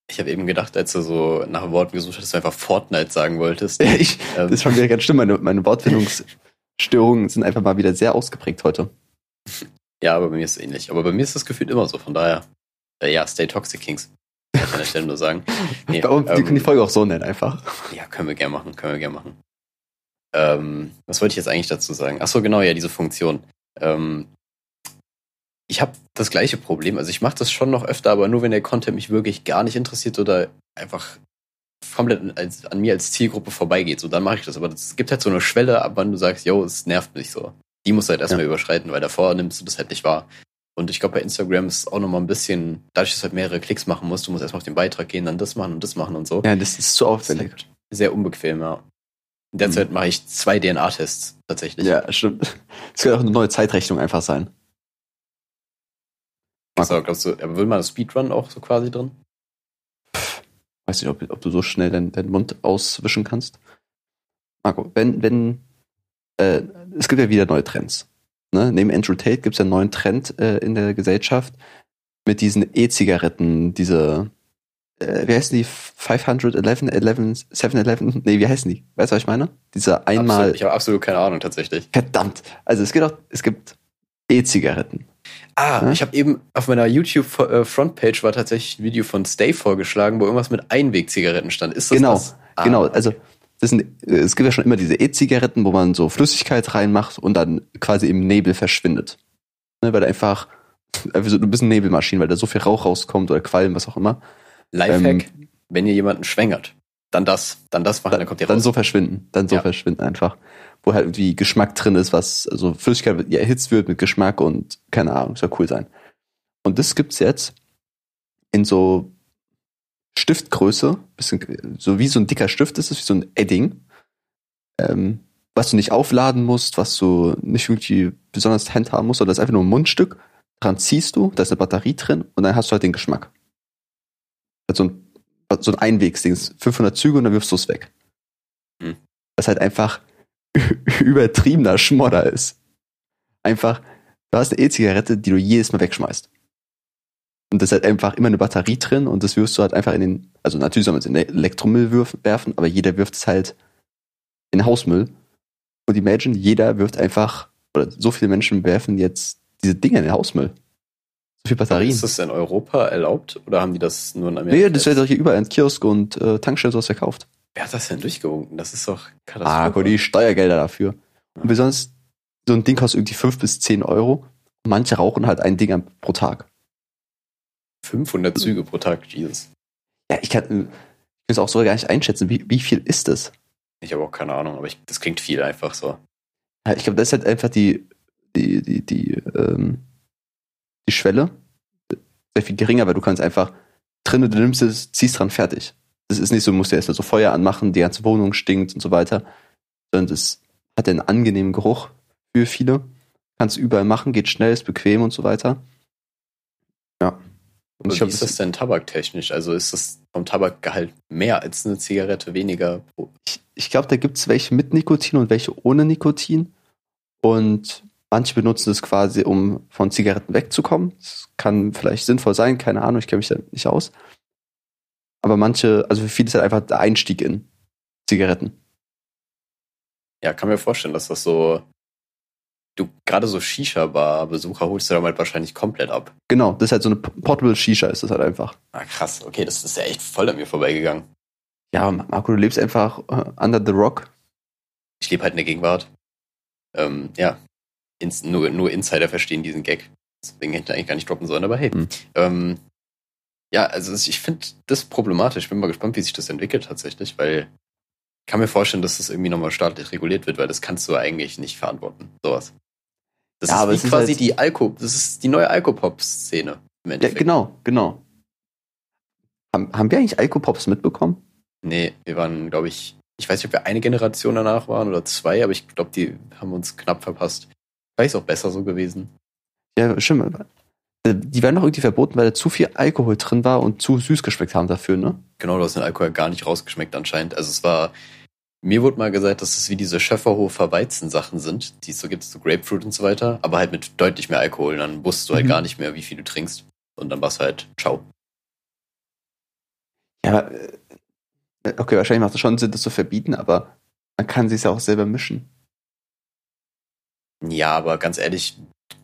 Ich habe eben gedacht, als du so nach Worten gesucht hast, dass du einfach Fortnite sagen wolltest. Ja, ich, ähm. das ist schon wieder ganz schlimm. Meine, meine Wortfindungsstörungen sind einfach mal wieder sehr ausgeprägt heute. Ja, aber bei mir ist es ähnlich. Aber bei mir ist das Gefühl immer so, von daher. Äh, ja, Stay Toxic Kings. An der Stelle nur sagen. Nee, wir ähm, können die Folge auch so nennen, einfach. Ja, können wir gerne machen, können wir gerne machen. Ähm, was wollte ich jetzt eigentlich dazu sagen? Ach so, genau, ja, diese Funktion. Ähm, ich habe das gleiche Problem. Also ich mache das schon noch öfter, aber nur wenn der Content mich wirklich gar nicht interessiert oder einfach komplett als, an mir als Zielgruppe vorbeigeht. So, dann mache ich das. Aber es gibt halt so eine Schwelle, ab wann du sagst, yo, es nervt mich so. Die musst du halt erstmal Ja. überschreiten, weil davor nimmst du das halt nicht wahr. Und ich glaube, bei Instagram ist es auch nochmal ein bisschen, dadurch, dass du halt mehrere Klicks machen musst, du musst erstmal auf den Beitrag gehen, dann das machen und das machen und so. Ja, das ist zu Das ist aufwendig. halt sehr unbequem, ja. In der Mhm. Zeit mache ich zwei DNA-Tests tatsächlich. Ja, stimmt. Es könnte auch eine neue Zeitrechnung einfach sein. So, glaubst du, aber will man das Speedrun auch so quasi drin? Weiß nicht, ob, ob du so schnell deinen deinen Mund auswischen kannst. Marco, wenn, wenn, äh, es gibt ja wieder neue Trends. Ne? Neben Andrew Tate gibt es ja einen neuen Trend äh, in der Gesellschaft mit diesen E-Zigaretten, diese, äh, wie heißen die? 511, 11, 711? Nee, wie heißen die? Weißt du, was ich meine? Dieser einmal, Absolut, ich habe absolut keine Ahnung tatsächlich. verdammt. Also es gibt auch, es gibt E-Zigaretten. Ah, Ja? ich habe eben auf meiner YouTube-Frontpage war tatsächlich ein Video von Stay vorgeschlagen, wo irgendwas mit Einwegzigaretten stand. Ist das Genau, das? Ah, Genau, also das sind, äh, es gibt ja schon immer diese E-Zigaretten, wo man so Flüssigkeit reinmacht und dann quasi im Nebel verschwindet. Ne, weil da einfach, einfach so ein bisschen Nebelmaschinen, weil da so viel Rauch rauskommt oder Qualm, was auch immer. Lifehack, ähm, wenn ihr jemanden schwängert, dann das, dann das machen, dann kommt ihr Dann raus. so verschwinden, dann so Ja. verschwinden einfach. Wo halt irgendwie Geschmack drin ist, was, also Flüssigkeit ja, erhitzt wird mit Geschmack und keine Ahnung, soll cool sein. Und das gibt's jetzt in so Stiftgröße, bisschen, so wie so ein dicker Stift ist es, wie so ein Edding, ähm, was du nicht aufladen musst, was du nicht irgendwie besonders handhaben musst, sondern das ist einfach nur ein Mundstück, dran ziehst du, da ist eine Batterie drin und dann hast du halt den Geschmack. Also ein, so ein Einwegsding, 500 Züge und dann wirfst du es weg. Hm. Was halt einfach übertriebener Schmodder ist. Einfach, du hast eine E-Zigarette, die du jedes Mal wegschmeißt. Und das ist halt einfach immer eine Batterie drin und das wirfst du halt einfach in den, also natürlich soll man es in den Elektromüll werfen, aber jeder wirft es halt in den Hausmüll. Und imagine, jeder wirft einfach, oder so viele Menschen werfen jetzt diese Dinge in den Hausmüll. So viel Batterien. Ist das in Europa erlaubt oder haben die das nur in Amerika? Nee, das wird doch hier überall in Kiosk und äh, Tankstellen sowas verkauft. Wer hat das denn durchgewunken? Das ist doch Ah, Katastrophe. guck, die Steuergelder dafür. Und besonders, so ein Ding kostet irgendwie 5 bis 10 Euro. Und manche rauchen halt ein Ding am- pro Tag. 500 Züge pro Tag, Jesus. Ja, ich kann, kann es auch so gar nicht einschätzen. Wie, wie viel ist das? Ich habe auch keine Ahnung, aber ich, das klingt viel einfach so. Ja, ich glaube, das ist halt einfach die, die, die, die, ähm, die Schwelle. Sehr viel geringer, weil du kannst einfach drin, du nimmst es, ziehst dran, fertig. Das ist nicht so, du musst ja erst so Feuer anmachen, die ganze Wohnung stinkt und so weiter. Sondern das hat einen angenehmen Geruch für viele. Kannst überall machen, geht schnell, ist bequem und so weiter. Und ich wie ist das denn tabaktechnisch? Also ist das vom Tabakgehalt mehr als eine Zigarette, weniger? ich, ich glaube, da gibt es welche mit Nikotin und welche ohne Nikotin. Und manche benutzen das quasi, um von Zigaretten wegzukommen. Das kann vielleicht sinnvoll sein, keine Ahnung, ich kenne mich da nicht aus. Aber manche, also für viele ist halt einfach der Einstieg in Zigaretten. Ja, kann mir vorstellen, dass das so. Du gerade so Shisha-Bar-Besucher holst du damit wahrscheinlich komplett ab. Genau, das ist halt so eine Portable Shisha, ist das halt einfach. Ah, krass. Okay, das ist ja echt voll an mir vorbeigegangen. Ja, Marco, du lebst einfach äh, under the rock. Ich lebe halt in der Gegenwart. Ähm, ja. Ins, nur, nur Insider verstehen diesen Gag. Deswegen hätte ich eigentlich gar nicht droppen sollen, aber hey. Hm. Ähm, ja, also ich finde das problematisch. Bin mal gespannt, wie sich das entwickelt tatsächlich, weil kann mir vorstellen, dass das irgendwie nochmal staatlich reguliert wird, weil das kannst du eigentlich nicht verantworten. Sowas. Das Ja, ist quasi halt- die Alko, das ist die neue Alkopop-Szene im Ja, genau, genau. Haben, haben wir eigentlich Alkopops mitbekommen? Nee, wir waren, glaube ich, ich weiß nicht, ob wir eine Generation danach waren oder zwei, aber ich glaube, die haben uns knapp verpasst. Vielleicht ist auch besser so gewesen. Ja, stimmt. Äh, Die werden doch irgendwie verboten, weil da zu viel Alkohol drin war und zu süß geschmeckt haben dafür, ne? Genau, du hast den Alkohol gar nicht rausgeschmeckt anscheinend. Also es war, mir wurde mal gesagt, dass es wie diese Schöfferhofer Weizensachen sind, die es so gibt, so Grapefruit und so weiter, aber halt mit deutlich mehr Alkohol. Und dann wusstest du halt Mhm. gar nicht mehr, wie viel du trinkst. Und dann war es halt, ciao. Ja, äh, okay, wahrscheinlich macht es schon Sinn, das zu verbieten, aber man kann sich ja auch selber mischen. Ja, aber ganz ehrlich,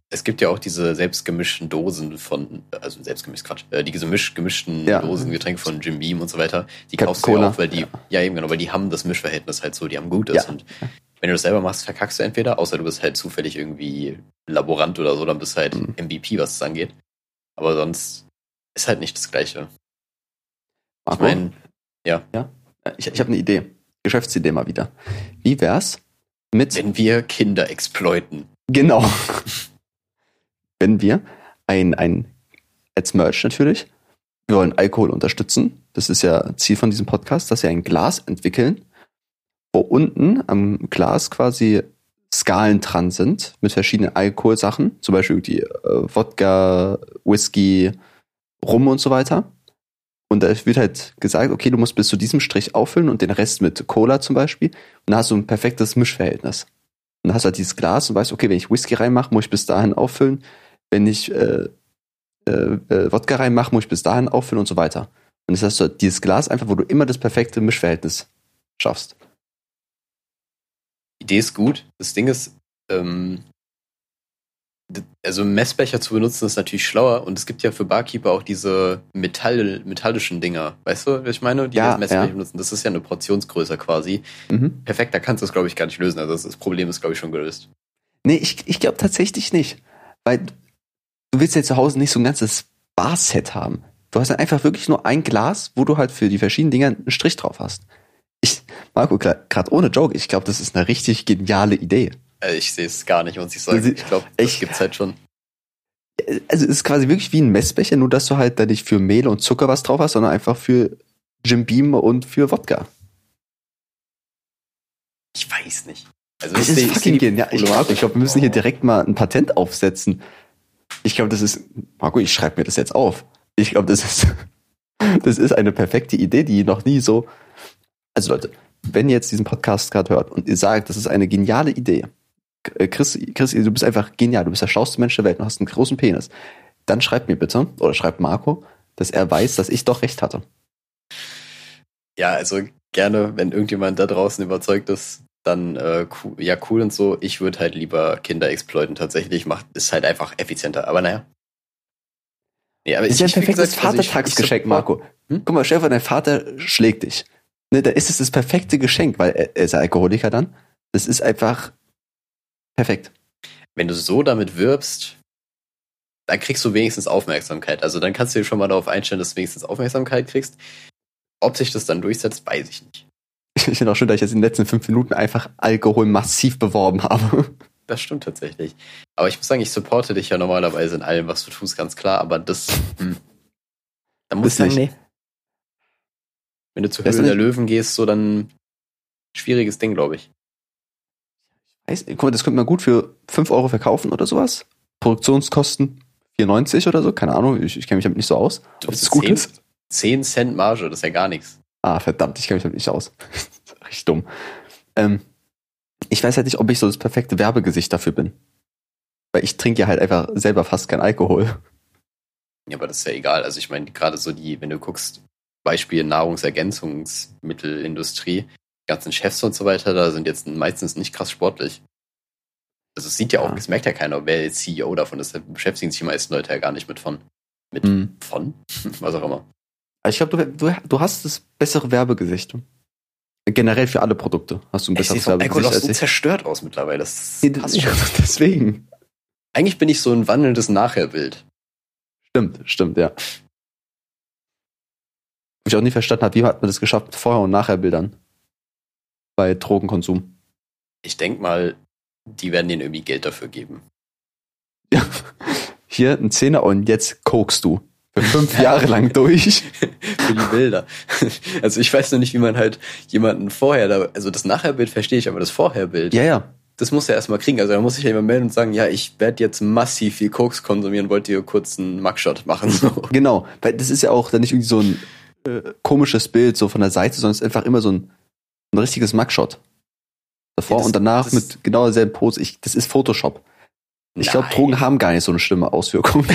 es gibt ja auch diese selbstgemischten Dosen von, also selbstgemischt, Quatsch, äh, diese misch, gemischten Ja. Dosen, Getränke von Jim Beam und so weiter. Die Captain kaufst du ja auch, weil die, ja. eben genau, weil die haben das Mischverhältnis halt so, die haben Gutes. Ja. Und wenn du das selber machst, verkackst du entweder, außer du bist halt zufällig irgendwie Laborant oder so, dann bist du halt Mhm. MVP, was das angeht. Aber sonst ist halt nicht das Gleiche. Ich Marco, meine, ich, ich habe eine Idee. Geschäftsidee mal wieder. Wie wär's mit wenn wir Kinder exploiten. Genau. Wenn wir ein, ein, als Merch natürlich, wir wollen Alkohol unterstützen. Das ist ja Ziel von diesem Podcast, dass wir ein Glas entwickeln, wo unten am Glas quasi Skalen dran sind mit verschiedenen Alkoholsachen, zum Beispiel die äh, Wodka, Whisky, Rum und so weiter. Und da wird halt gesagt, okay, du musst bis zu diesem Strich auffüllen und den Rest mit Cola zum Beispiel. Und dann hast du ein perfektes Mischverhältnis. Und dann hast du halt dieses Glas und weißt, okay, wenn ich Whisky reinmache, muss ich bis dahin auffüllen. Wenn ich äh, äh, äh, Wodka reinmache, muss ich bis dahin auffüllen und so weiter. Und das hast du dieses Glas einfach, wo du immer das perfekte Mischverhältnis schaffst. Idee ist gut. Das Ding ist, ähm, also Messbecher zu benutzen ist natürlich schlauer und es gibt ja für Barkeeper auch diese Metall, metallischen Dinger. Weißt du, was ich meine? Die Ja, als Messbecher ja. benutzen. Das ist ja eine Portionsgröße quasi. Mhm. Perfekt, da kannst du es, glaube ich, gar nicht lösen. Also das, das Problem ist, glaube ich, schon gelöst. Nee, ich, ich glaube tatsächlich nicht. Weil du willst ja zu Hause nicht so ein ganzes Bar-Set haben. Du hast dann einfach wirklich nur ein Glas, wo du halt für die verschiedenen Dinger einen Strich drauf hast. Ich, Marco, gerade ohne Joke, ich glaube, das ist eine richtig geniale Idee. Äh, ich sehe es gar nicht, muss ich sagen. Sie- Ich glaube, das ich- gibt's halt schon. Also es ist quasi wirklich wie ein Messbecher, nur dass du halt da nicht für Mehl und Zucker was drauf hast, sondern einfach für Jim Beam und für Wodka. Ich weiß nicht. Also Das ist fucking genial. Ich glaube, wir müssen hier direkt mal ein Patent aufsetzen. Ich glaube, das ist, Marco, ich schreibe mir das jetzt auf. Ich glaube, das ist, das ist eine perfekte Idee, die noch nie so, also Leute, wenn ihr jetzt diesen Podcast gerade hört und ihr sagt, das ist eine geniale Idee, äh, Chris, Chris, du bist einfach genial, du bist der schlauste Mensch der Welt und hast einen großen Penis, dann schreibt mir bitte, oder schreibt Marco, dass er weiß, dass ich doch recht hatte. Ja, also gerne, wenn irgendjemand da draußen überzeugt ist, dann äh, cool, ja cool und so. Ich würde halt lieber Kinder exploiten tatsächlich. Macht ist halt einfach effizienter. Aber naja. Nee, aber Das ist ja ein perfektes also Vatertagsgeschenk, support- Marco. Hm? Guck mal, vor, dein Vater schlägt dich. Ne, da ist es das perfekte Geschenk, weil er, er ist ja Alkoholiker dann. Das ist einfach perfekt. Wenn du so damit wirbst, dann kriegst du wenigstens Aufmerksamkeit. Also dann kannst du dir schon mal darauf einstellen, dass du wenigstens Aufmerksamkeit kriegst. Ob sich das dann durchsetzt, weiß ich nicht. Ich finde auch schön, dass ich jetzt in den letzten fünf Minuten einfach Alkohol massiv beworben habe. Das stimmt tatsächlich. Aber ich muss sagen, ich supporte dich ja normalerweise in allem, was du tust, ganz klar. Aber das, hm. da muss ich nee. Wenn du zur Weißt Höhle du der Löwen gehst, so dann schwieriges Ding, glaube ich. Weiß, guck mal, das könnte man gut für 5 Euro verkaufen oder sowas. Produktionskosten 4,90 oder so. Keine Ahnung, ich, ich kenne mich damit nicht so aus. Du Ob das gut 10, ist? 10 Cent Marge, das ist ja gar nichts. Ah, verdammt, ich kenne mich damit nicht aus. Richtig dumm. Ähm, ich weiß halt nicht, ob ich so das perfekte Werbegesicht dafür bin. Weil ich trinke ja halt einfach selber fast kein Alkohol. Ja, aber das ist ja egal. Also ich meine, gerade so die, wenn du guckst, Beispiel Nahrungsergänzungsmittelindustrie, die ganzen Chefs und so weiter, da sind jetzt meistens nicht krass sportlich. Also es sieht ja auch, Ja. es merkt ja keiner, wer jetzt CEO davon ist. Da beschäftigen sich die meisten Leute ja gar nicht mit von. Mit Mhm. von? Was auch immer. Also ich glaube, du, du, du hast das bessere Werbegesicht. Generell für alle Produkte hast du ein besseres Werbegesicht als so ich. zerstört aus mittlerweile. Das passt schon. Deswegen. Eigentlich bin ich so ein wandelndes Nachherbild. Stimmt, stimmt, ja. Wo ich auch nie verstanden habe, wie hat man das geschafft mit Vorher- und Nachherbildern bei Drogenkonsum. Ich denk mal, die werden denen irgendwie Geld dafür geben. Ja. Hier ein Zehner und jetzt kokst du. Für fünf Jahre lang durch. für die Bilder. Also ich weiß noch nicht, wie man halt jemanden vorher, da, also das Nachherbild verstehe ich, aber das Vorherbild, Ja, ja. das muss er erstmal kriegen. Also da muss sich ja jemand melden und sagen, ja, ich werde jetzt massiv viel Koks konsumieren, wollt ihr kurz einen Mugshot machen? So. Genau. Weil das ist ja auch dann nicht irgendwie so ein äh, komisches Bild so von der Seite, sondern es ist einfach immer so ein, ein richtiges Mugshot. Davor Ja, das- und danach mit genau derselben Pose. Ich, das ist Photoshop. Ich glaube. Drogen haben gar nicht so eine schlimme Auswirkung.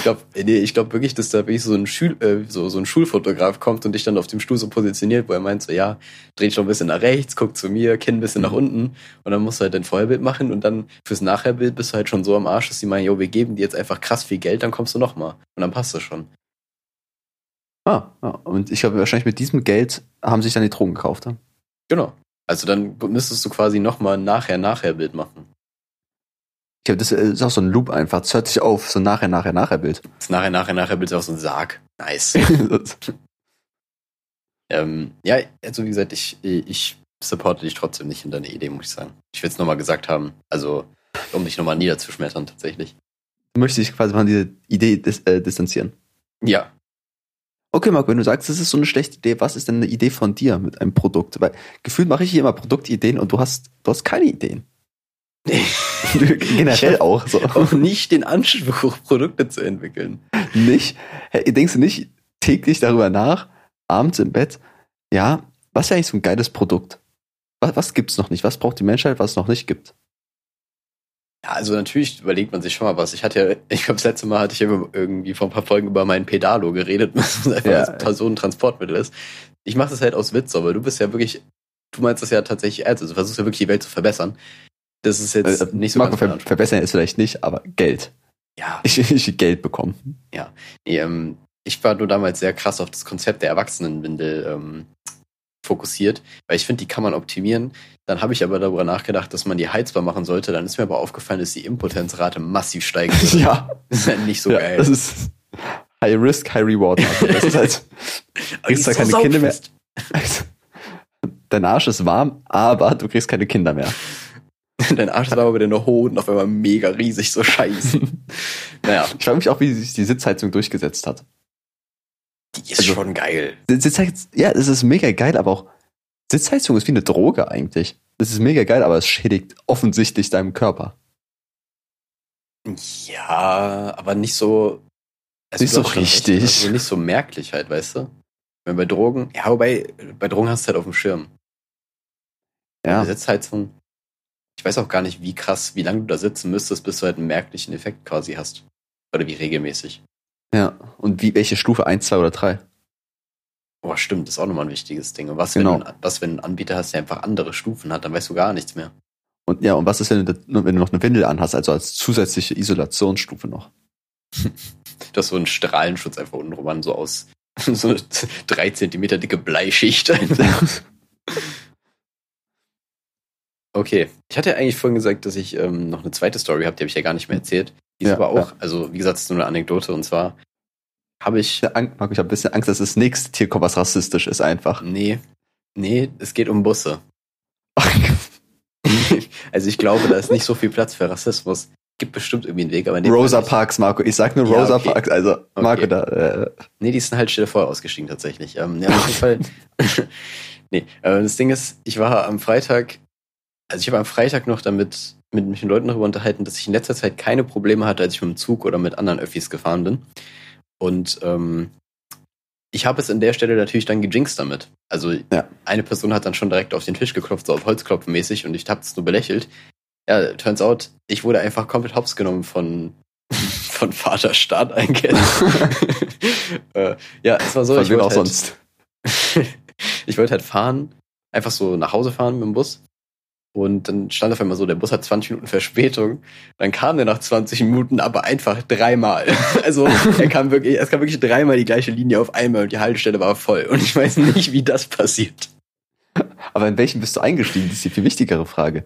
Ich glaube, nee, ich glaube wirklich, dass da wirklich so ein, Schül äh, so, so ein Schulfotograf kommt und dich dann auf dem Stuhl so positioniert, wo er meint so, ja, dreh dich doch ein bisschen nach rechts, guck zu mir, Kinn ein bisschen nach Mhm. unten und dann musst du halt dein Vorherbild machen und dann fürs Nachherbild bist du halt schon so am Arsch, dass die meinen, jo, wir geben dir jetzt einfach krass viel Geld, dann kommst du noch mal und dann passt das schon. Ah, ja. Und ich glaube, wahrscheinlich mit diesem Geld haben sich dann die Drogen gekauft. Ja? Genau. Also dann müsstest du quasi nochmal ein Nachher-Nachher-Bild machen. Ich glaube, das ist auch so ein Loop einfach. Das hört sich auf, so ein Nachher, Nachher, Nachher-Bild. Das Nachher-Nachher-Nachher-Bild ist auch so ein Sarg. Nice. ähm, ja, also wie gesagt, ich, ich supporte dich trotzdem nicht in deiner Idee, muss ich sagen. Ich will es nochmal gesagt haben. Also, um dich nochmal niederzuschmettern, tatsächlich. Du möchtest dich quasi von dieser Idee dis äh, distanzieren. Ja. Okay, Marco, wenn du sagst, das ist so eine schlechte Idee, was ist denn eine Idee von dir mit einem Produkt? Weil gefühlt mache ich hier immer Produktideen und du hast, du hast keine Ideen. Generell auch so. Auch nicht den Anspruch, Produkte zu entwickeln. Nicht? Hey, denkst du nicht täglich darüber nach, abends im Bett, ja, was ist eigentlich so ein geiles Produkt? Was, was gibt's noch nicht? Was braucht die Menschheit, was es noch nicht gibt? Ja, also natürlich überlegt man sich schon mal was. Ich hatte ja, ich glaube, das letzte Mal hatte ich ja irgendwie vor ein paar Folgen über meinen Pedalo geredet, was einfach Ja. ein Personentransportmittel ist. Ich mache das halt aus Witz, aber du bist ja wirklich, du meinst das ja tatsächlich ernst. Also du versuchst ja wirklich die Welt zu verbessern. Das ist jetzt Äh, nicht so Marco, ganz ver verbessern ist vielleicht nicht, aber Geld. Ja, Ich, ich Geld bekommen. nee, ähm, ich war nur damals sehr krass auf das Konzept der Erwachsenenwindel ähm, fokussiert, weil ich finde, die kann man optimieren. Dann habe ich aber darüber nachgedacht, dass man die heizbar machen sollte. Dann ist mir aber aufgefallen, dass die Impotenzrate massiv würde. Ja, Das ist halt nicht so ja geil. das ist High Risk, High Reward. Marco. Das ist halt, die kriegst da ist keine so Kinder mehr. dein Arsch ist warm, aber du kriegst keine Kinder mehr. Dein Arsch ist aber mit deine Hoden auf einmal mega riesig, so scheiße. naja, Ich frage mich auch, wie sich die Sitzheizung durchgesetzt hat. die ist Also- schon geil. Sitzheizung, ja, das ist mega geil, aber auch Sitzheizung ist wie eine Droge eigentlich. Das ist mega geil, aber es schädigt offensichtlich deinem Körper. Ja, aber nicht so. Also Nicht so richtig. Also nicht so merklich halt, weißt du? Wenn bei Drogen, ja, wobei, bei Drogen hast du halt auf dem Schirm. Ja, Sitzheizung, ich weiß auch gar nicht, wie krass, wie lange du da sitzen müsstest, bis du halt einen merklichen Effekt quasi hast. Oder wie regelmäßig. ja. Und wie, welche Stufe? Eins, zwei oder drei? Boah, stimmt, das ist auch nochmal ein wichtiges Ding. Und was, wenn, Genau. du, was, wenn du einen Anbieter hast, der einfach andere Stufen hat, dann weißt du gar nichts mehr. Und ja, und was ist, wenn du, wenn du noch eine Windel anhast, also als zusätzliche Isolationsstufe noch? Du hast so einen Strahlenschutz einfach unten rum an, so aus so eine drei Zentimeter dicke Bleischicht. okay. Ich hatte ja eigentlich vorhin gesagt, dass ich ähm, noch eine zweite Story habe, die habe ich ja gar nicht mehr erzählt. Die ist Ja, aber auch, ja. also wie gesagt, es ist nur eine Anekdote und zwar habe ich. Marco, ich habe ein bisschen Angst, dass das nächste Tier kommt, was rassistisch ist einfach. Nee, nee, es geht um Busse. also ich glaube, da ist nicht so viel Platz für Rassismus. Gibt bestimmt irgendwie einen Weg, aber dem Rosa. Parks, Marco. Ich sag nur Ja, Rosa okay. Parks. Also, Marco, Okay. da, äh, Nee, die sind halt schnell vorher ausgestiegen tatsächlich. Ähm, ja, auf jeden Fall. nee, äh, das Ding ist, ich war am Freitag, also ich habe am Freitag noch damit mit mich mit Leuten darüber unterhalten, dass ich in letzter Zeit keine Probleme hatte, als ich mit dem Zug oder mit anderen Öffis gefahren bin. Und ähm, ich habe es an der Stelle natürlich dann gejinxt damit. Also Ja. eine Person hat dann schon direkt auf den Tisch geklopft, so auf Holzklopfen mäßig, und ich habe es nur belächelt. Ja, turns out, ich wurde einfach komplett hops genommen von, von Vaterstaat, I guess. äh, ja, es war so, von ich wem auch wollte, halt, sonst. ich wollte halt fahren, einfach so nach Hause fahren mit dem Bus. Und dann stand auf einmal so, der Bus hat 20 Minuten Verspätung. Dann kam der nach 20 Minuten, aber einfach dreimal. Also er kam wirklich, es kam wirklich dreimal die gleiche Linie auf einmal und die Haltestelle war voll. Und ich weiß nicht, wie das passiert. Aber in welchen bist du eingestiegen? Das ist die viel wichtigere Frage.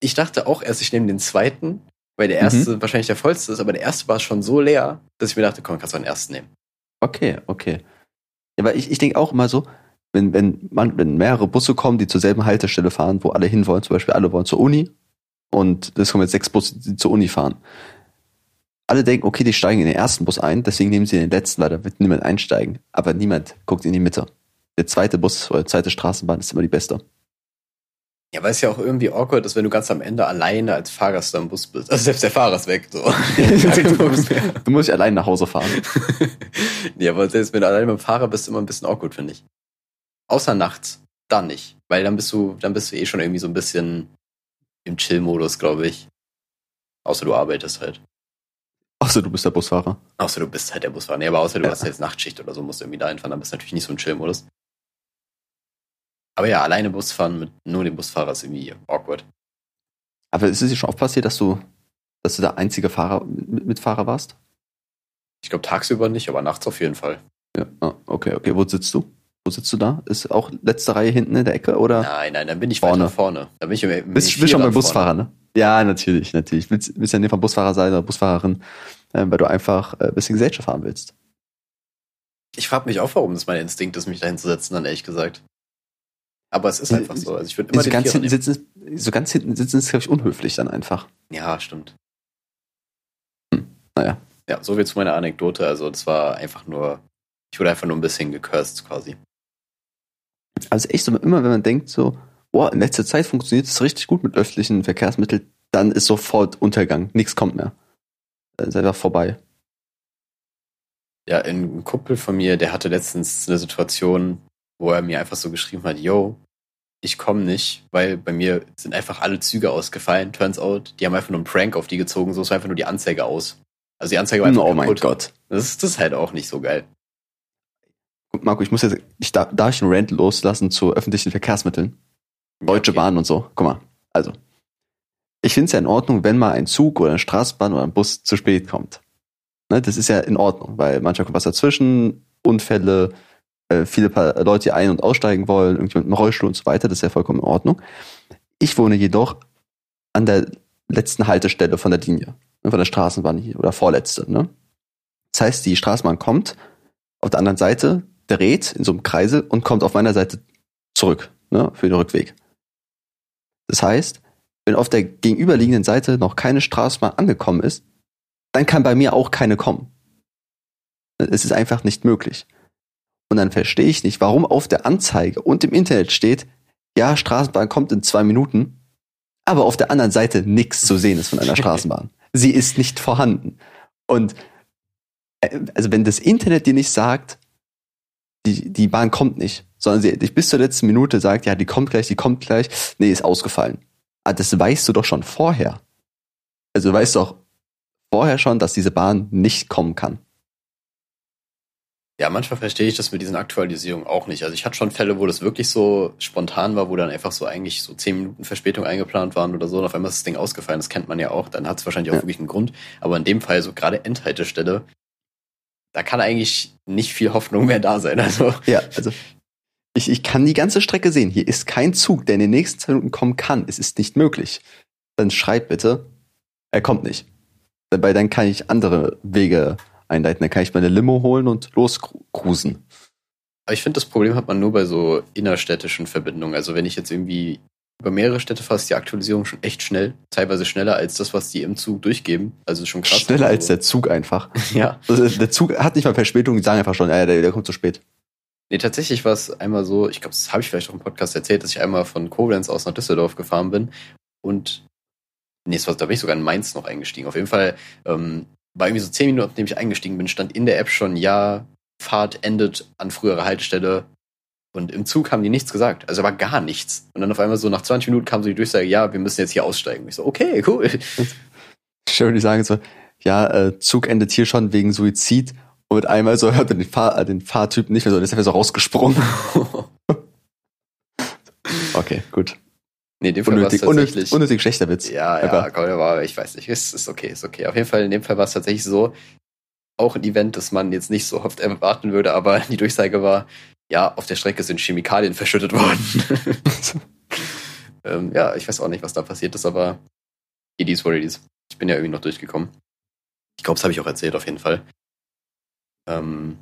Ich dachte auch erst, ich nehme den zweiten, weil der Mhm. erste wahrscheinlich der vollste ist, aber der erste war schon so leer, dass ich mir dachte, komm, kannst du den ersten nehmen. Okay, okay. Ja, aber ich, ich denke auch immer so, wenn, wenn, man, wenn mehrere Busse kommen, die zur selben Haltestelle fahren, wo alle hinwollen, zum Beispiel alle wollen zur Uni und es kommen jetzt sechs Busse, die zur Uni fahren. Alle denken, okay, die steigen in den ersten Bus ein, deswegen nehmen sie den letzten, weil da wird niemand einsteigen. Aber niemand guckt in die Mitte. Der zweite Bus oder die zweite Straßenbahn ist immer die beste. Ja, weil es ja auch irgendwie awkward ist, wenn du ganz am Ende alleine als Fahrgast am Bus bist. Also selbst der Fahrer ist weg. So. Du musst dich allein nach Hause fahren. ja, aber selbst wenn du alleine mit dem Fahrer bist, immer ein bisschen awkward, finde ich. Außer nachts. Dann nicht. Weil dann bist du, dann bist du eh schon irgendwie so ein bisschen im Chill-Modus, glaube ich. Außer du arbeitest halt. Außer du bist der Busfahrer. Außer du bist halt der Busfahrer. Nee, aber außer du Ja. hast jetzt Nachtschicht oder so, musst du irgendwie da hinfahren, dann bist du natürlich nicht so im Chill-Modus. Aber ja, alleine Bus fahren mit nur dem Busfahrer ist irgendwie awkward. Aber ist es dir schon oft passiert, dass du, dass du der einzige Fahrer, mit, Mitfahrer warst? Ich glaube tagsüber nicht, aber nachts auf jeden Fall. Ja, ah, okay, okay. Wo sitzt du? Wo sitzt du da? Ist auch letzte Reihe hinten in der Ecke oder? Nein, nein, dann bin ich Vorne. weiter vorne. Da bin ich, bin bist bist schon beim Busfahrer, ne? Ja, natürlich, natürlich. Willst, willst ja nicht vom Busfahrer sein oder Busfahrerin, äh, weil du einfach äh, ein bisschen Gesellschaft haben willst. Ich frage mich auch, warum das mein Instinkt ist, mich da hinzusetzen, dann ehrlich gesagt. Aber es ist einfach so. Also ich würde immer so ganz hinten sitzen, so ganz hinten sitzen ist, glaube ich, unhöflich dann einfach. Ja, stimmt. Naja. Ja, so viel zu meiner Anekdote. Also das war einfach nur, ich wurde einfach nur ein bisschen gecursed quasi. Also echt so, immer wenn man denkt so, boah, in letzter Zeit funktioniert es richtig gut mit öffentlichen Verkehrsmitteln, dann ist sofort Untergang. Nichts kommt mehr. Dann ist einfach vorbei. Ja, ein Kumpel von mir, der hatte letztens eine Situation, wo er mir einfach so geschrieben hat, yo, ich komme nicht, weil bei mir sind einfach alle Züge ausgefallen. Turns out, die haben einfach nur einen Prank auf die gezogen, so ist einfach nur die Anzeige aus. Also die Anzeige war einfach Oh mein kaputt. Gott. Das ist, das ist halt auch nicht so geil. Marco, ich muss jetzt, ich darf, darf ich einen Rant loslassen zu öffentlichen Verkehrsmitteln? Deutsche Okay. Bahn und so. Guck mal. Also. Ich finde es ja in Ordnung, wenn mal ein Zug oder eine Straßenbahn oder ein Bus zu spät kommt. Ne, das ist ja in Ordnung, weil manchmal kommt was dazwischen, Unfälle, äh, viele Leute, die ein- und aussteigen wollen, irgendjemand im Rollstuhl und so weiter, das ist ja vollkommen in Ordnung. Ich wohne jedoch an der letzten Haltestelle von der Linie, ne, von der Straßenbahn hier, oder vorletzte. Ne? Das heißt, die Straßenbahn kommt, auf der anderen Seite dreht in so einem Kreisel und kommt auf meiner Seite zurück, ne, für den Rückweg. Das heißt, wenn auf der gegenüberliegenden Seite noch keine Straßenbahn angekommen ist, dann kann bei mir auch keine kommen. Es ist einfach nicht möglich. Und dann verstehe ich nicht, warum auf der Anzeige und im Internet steht, ja, Straßenbahn kommt in zwei Minuten, aber auf der anderen Seite nichts zu sehen ist von einer Straßenbahn. Sie ist nicht vorhanden. Und äh, also wenn das Internet dir nicht sagt, die, die Bahn kommt nicht, sondern sie dich bis zur letzten Minute sagt, ja, die kommt gleich, die kommt gleich, nee, ist ausgefallen. Ah, das weißt du doch schon vorher. Also du weißt doch vorher schon, dass diese Bahn nicht kommen kann. Ja, manchmal verstehe ich das mit diesen Aktualisierungen auch nicht. Also ich hatte schon Fälle, wo das wirklich so spontan war, wo dann einfach so eigentlich so zehn Minuten Verspätung eingeplant waren oder so und auf einmal ist das Ding ausgefallen. Das kennt man ja auch. Dann hat es wahrscheinlich auch Ja. wirklich einen Grund. Aber in dem Fall so gerade Endhaltestelle, da kann eigentlich nicht viel Hoffnung mehr da sein. Also Ja, also ich, ich kann die ganze Strecke sehen. Hier ist kein Zug, der in den nächsten zwei Minuten kommen kann. Es ist nicht möglich. Dann schreib bitte, er kommt nicht. Dabei dann kann ich andere Wege einleiten. Dann kann ich meine Limo holen und loscruisen. Aber ich finde, das Problem hat man nur bei so innerstädtischen Verbindungen. Also wenn ich jetzt irgendwie über mehrere Städte fahre, ist die Aktualisierung schon echt schnell. Teilweise schneller als das, was die im Zug durchgeben. Also schon krass. Schneller als Also, der Zug einfach. Ja. Also der Zug hat nicht mal Verspätung, die sagen einfach schon, ja, der, der kommt zu spät. Nee, tatsächlich war es einmal so, ich glaube, das habe ich vielleicht auch im Podcast erzählt, dass ich einmal von Koblenz aus nach Düsseldorf gefahren bin und nee, es war, da bin ich sogar in Mainz noch eingestiegen. Auf jeden Fall ähm, war irgendwie so zehn Minuten, nachdem ich eingestiegen bin, stand in der App schon, ja, Fahrt endet an früherer Haltestelle und im Zug haben die nichts gesagt. Also war gar nichts. Und dann auf einmal so nach 20 Minuten kam so die Durchsage, ja, wir müssen jetzt hier aussteigen. Ich so, okay, cool. Schön, die sagen so, ja, äh, Zug endet hier schon wegen Suizid. Und mit einmal so hört man den, Fahr äh, den Fahrtypen nicht mehr so, der ist einfach so rausgesprungen. Okay, gut. nee, in dem Fall war es tatsächlich... unnötig schlechter Witz. Ja, ja, Aber- komm, aber ich weiß nicht, ist, ist okay, ist okay. Auf jeden Fall, in dem Fall war es tatsächlich so, auch ein Event, das man jetzt nicht so oft erwarten würde, aber die Durchsage war, ja, auf der Strecke sind Chemikalien verschüttet worden. ähm, ja, ich weiß auch nicht, was da passiert ist, aber it is what it is. Ich bin ja irgendwie noch durchgekommen. Ich glaube, das habe ich auch erzählt, auf jeden Fall. Ähm,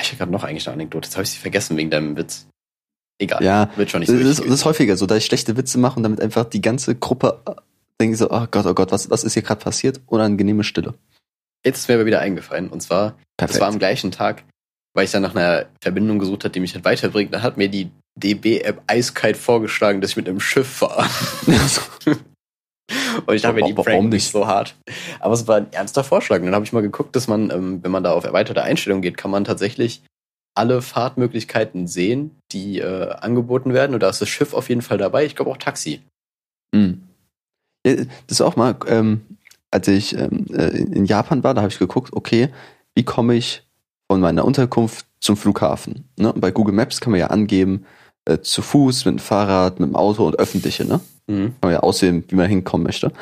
ich habe gerade noch eigentlich eine Anekdote, jetzt habe ich sie vergessen wegen deinem Witz. Egal, Ja, wird schon nicht das, so ist, wichtig das ist häufiger so, dass ich schlechte Witze mache und damit einfach die ganze Gruppe äh, denkt so, oh Gott, oh Gott, was, was ist hier gerade passiert? Unangenehme Stille. Jetzt ist mir aber wieder eingefallen, und zwar Perfekt. Das war am gleichen Tag, weil ich dann nach einer Verbindung gesucht habe, die mich halt weiterbringt. Dann hat mir die DB-App eiskalt vorgeschlagen, dass ich mit einem Schiff fahre. Und ich dachte mir, die pranken nicht? so hart. Aber es war ein ernster Vorschlag. Und dann habe ich mal geguckt, dass man, ähm, wenn man da auf erweiterte Einstellungen geht, kann man tatsächlich alle Fahrtmöglichkeiten sehen, die äh, angeboten werden. Und da ist das Schiff auf jeden Fall dabei. Ich glaube auch Taxi. Mhm. Ja, das war auch mal, ähm, als ich ähm, äh, in Japan war, da habe ich geguckt, okay, wie komme ich von meiner Unterkunft zum Flughafen? Ne? Und bei Google Maps kann man ja angeben, äh, zu Fuß, mit dem Fahrrad, mit dem Auto und öffentliche, ne? Mhm. Kann man ja auswählen, wie man hinkommen möchte. Und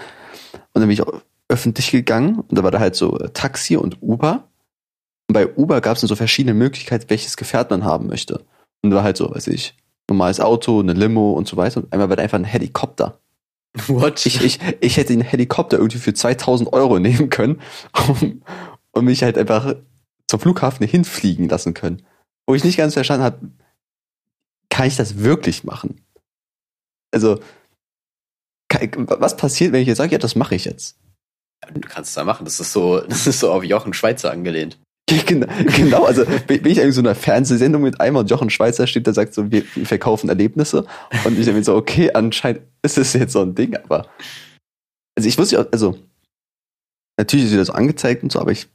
dann bin ich auch öffentlich gegangen und da war da halt so äh, Taxi und Uber. Und bei Uber gab es dann so verschiedene Möglichkeiten, welches Gefährt man haben möchte. Und da war halt so, weiß ich, normales Auto, eine Limo und so weiter. Und einmal war da einfach ein Helikopter. What? Ich, ich, ich hätte den Helikopter irgendwie für 2000 Euro nehmen können und, und mich halt einfach zum Flughafen hinfliegen lassen können. Wo ich nicht ganz verstanden habe, kann ich das wirklich machen? Also, kann, was passiert, wenn ich jetzt sage, ja, das mache ich jetzt? du kannst es da machen. Das ist so, das ist so auf Jochen Schweizer angelehnt. Genau, genau, also bin ich irgendwie so einer Fernsehsendung mit einmal und Jochen Schweizer steht, der sagt so, wir, wir verkaufen Erlebnisse. Und ich denke mir so, okay, anscheinend ist es jetzt so ein Ding, aber. Also ich wusste ja, also natürlich ist wieder so angezeigt und so, aber ich,